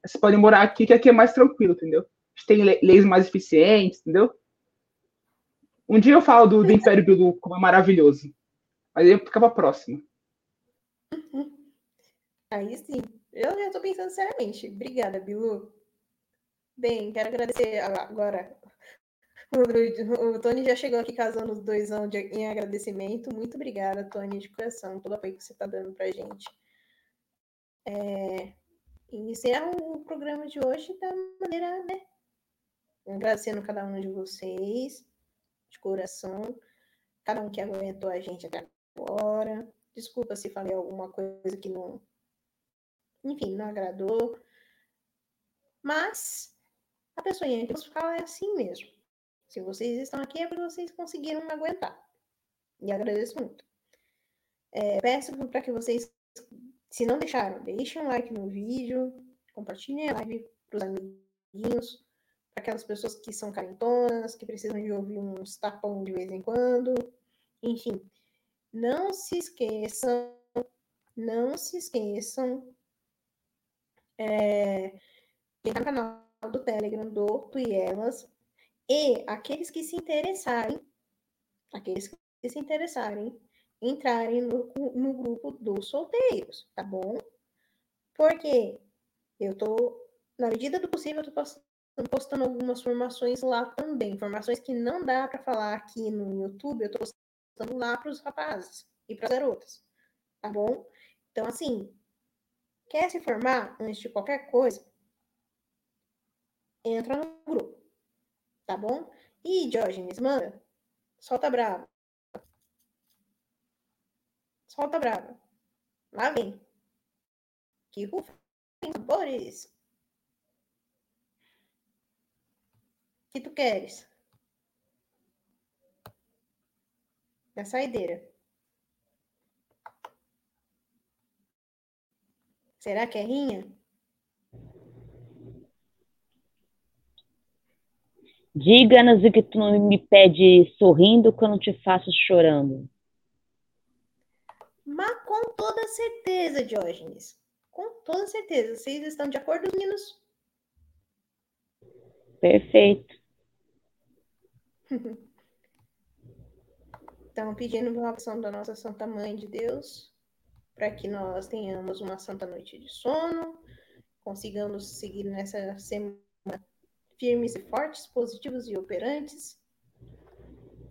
Vocês podem morar aqui, que aqui é mais tranquilo, entendeu? A gente tem leis mais eficientes, entendeu? Um dia eu falo do, do Império Bilu, como é maravilhoso. Mas eu ficava próximo. Aí sim. Eu já tô pensando seriamente. Obrigada, Bilu. Bem, quero agradecer agora. O, Tony já chegou aqui casando os dois anos em agradecimento. Muito obrigada, Tony, de coração, todo o apoio que você está dando pra gente. É, iniciar o programa de hoje da maneira, né? Agradecendo cada um de vocês, de coração, cada um que aguentou a gente até agora. Desculpa se falei alguma coisa que não. Enfim, não agradou. Mas a pessoa que fala é assim mesmo. Se vocês estão aqui é porque vocês conseguiram aguentar. E agradeço muito. É, peço para que vocês, se não deixaram, deixem um like no vídeo, compartilhem a live para os amiguinhos, para aquelas pessoas que são carentonas, que precisam de ouvir uns tapão de vez em quando. Enfim, não se esqueçam, não se esqueçam é, de entrar no canal do Telegram do Tuielas e aqueles que se interessarem, aqueles que se interessarem, entrarem no, no grupo dos solteiros, tá bom? Porque eu tô, na medida do possível, eu tô postando, postando algumas formações lá também, informações que não dá para falar aqui no YouTube, eu tô postando lá para os rapazes e para as garotas, tá bom? Então, assim, quer se formar antes de qualquer coisa? Entra no grupo Tá bom? E Diógenes, manda. Solta brava. Solta brava. Lá vem. Que rufem tambores. que tu queres? Da saideira. Será que é rinha? Diga-nos o que tu me pede sorrindo não te faço chorando. Mas com toda certeza, Diógenes. Com toda certeza. Vocês estão de acordo, meninos? Perfeito. Estão pedindo a oração da nossa Santa Mãe de Deus para que nós tenhamos uma santa noite de sono, consigamos seguir nessa semana firmes e fortes, positivos e operantes,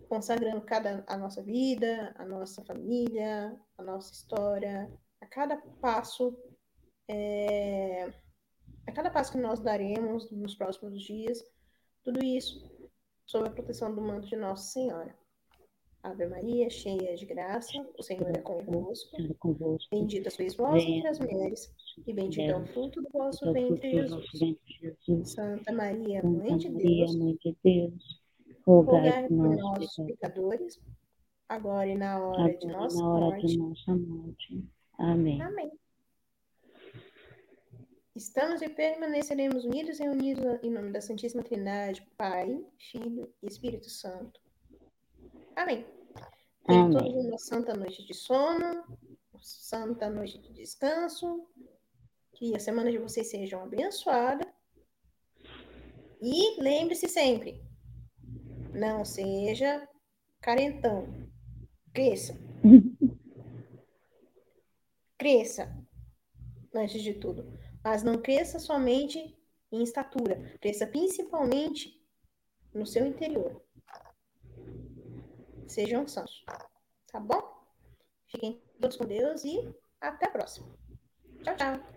consagrando cada a nossa vida, a nossa família, a nossa história, a cada passo, é, a cada passo que nós daremos nos próximos dias, tudo isso sob a proteção do manto de Nossa Senhora. Ave Maria, cheia de graça, o Senhor é convosco. Bendita sois vós entre as mulheres, e bendito é o fruto do vosso ventre, Jesus. Santa Maria, Mãe de Deus, rogai por nós, pecadores, agora e na hora de nossa morte. Amém. Amém. Estamos e permaneceremos unidos e unidos em nome da Santíssima Trindade, Pai, Filho e Espírito Santo. Amém. Tenham todos uma santa noite de sono, santa noite de descanso, que a semana de vocês seja abençoada. E lembre-se sempre, não seja carentão. Cresça. cresça, antes de tudo. Mas não cresça somente em estatura. Cresça principalmente no seu interior. Sejam sãos. Tá bom? Fiquem todos com Deus e até a próxima. Tchau, tchau.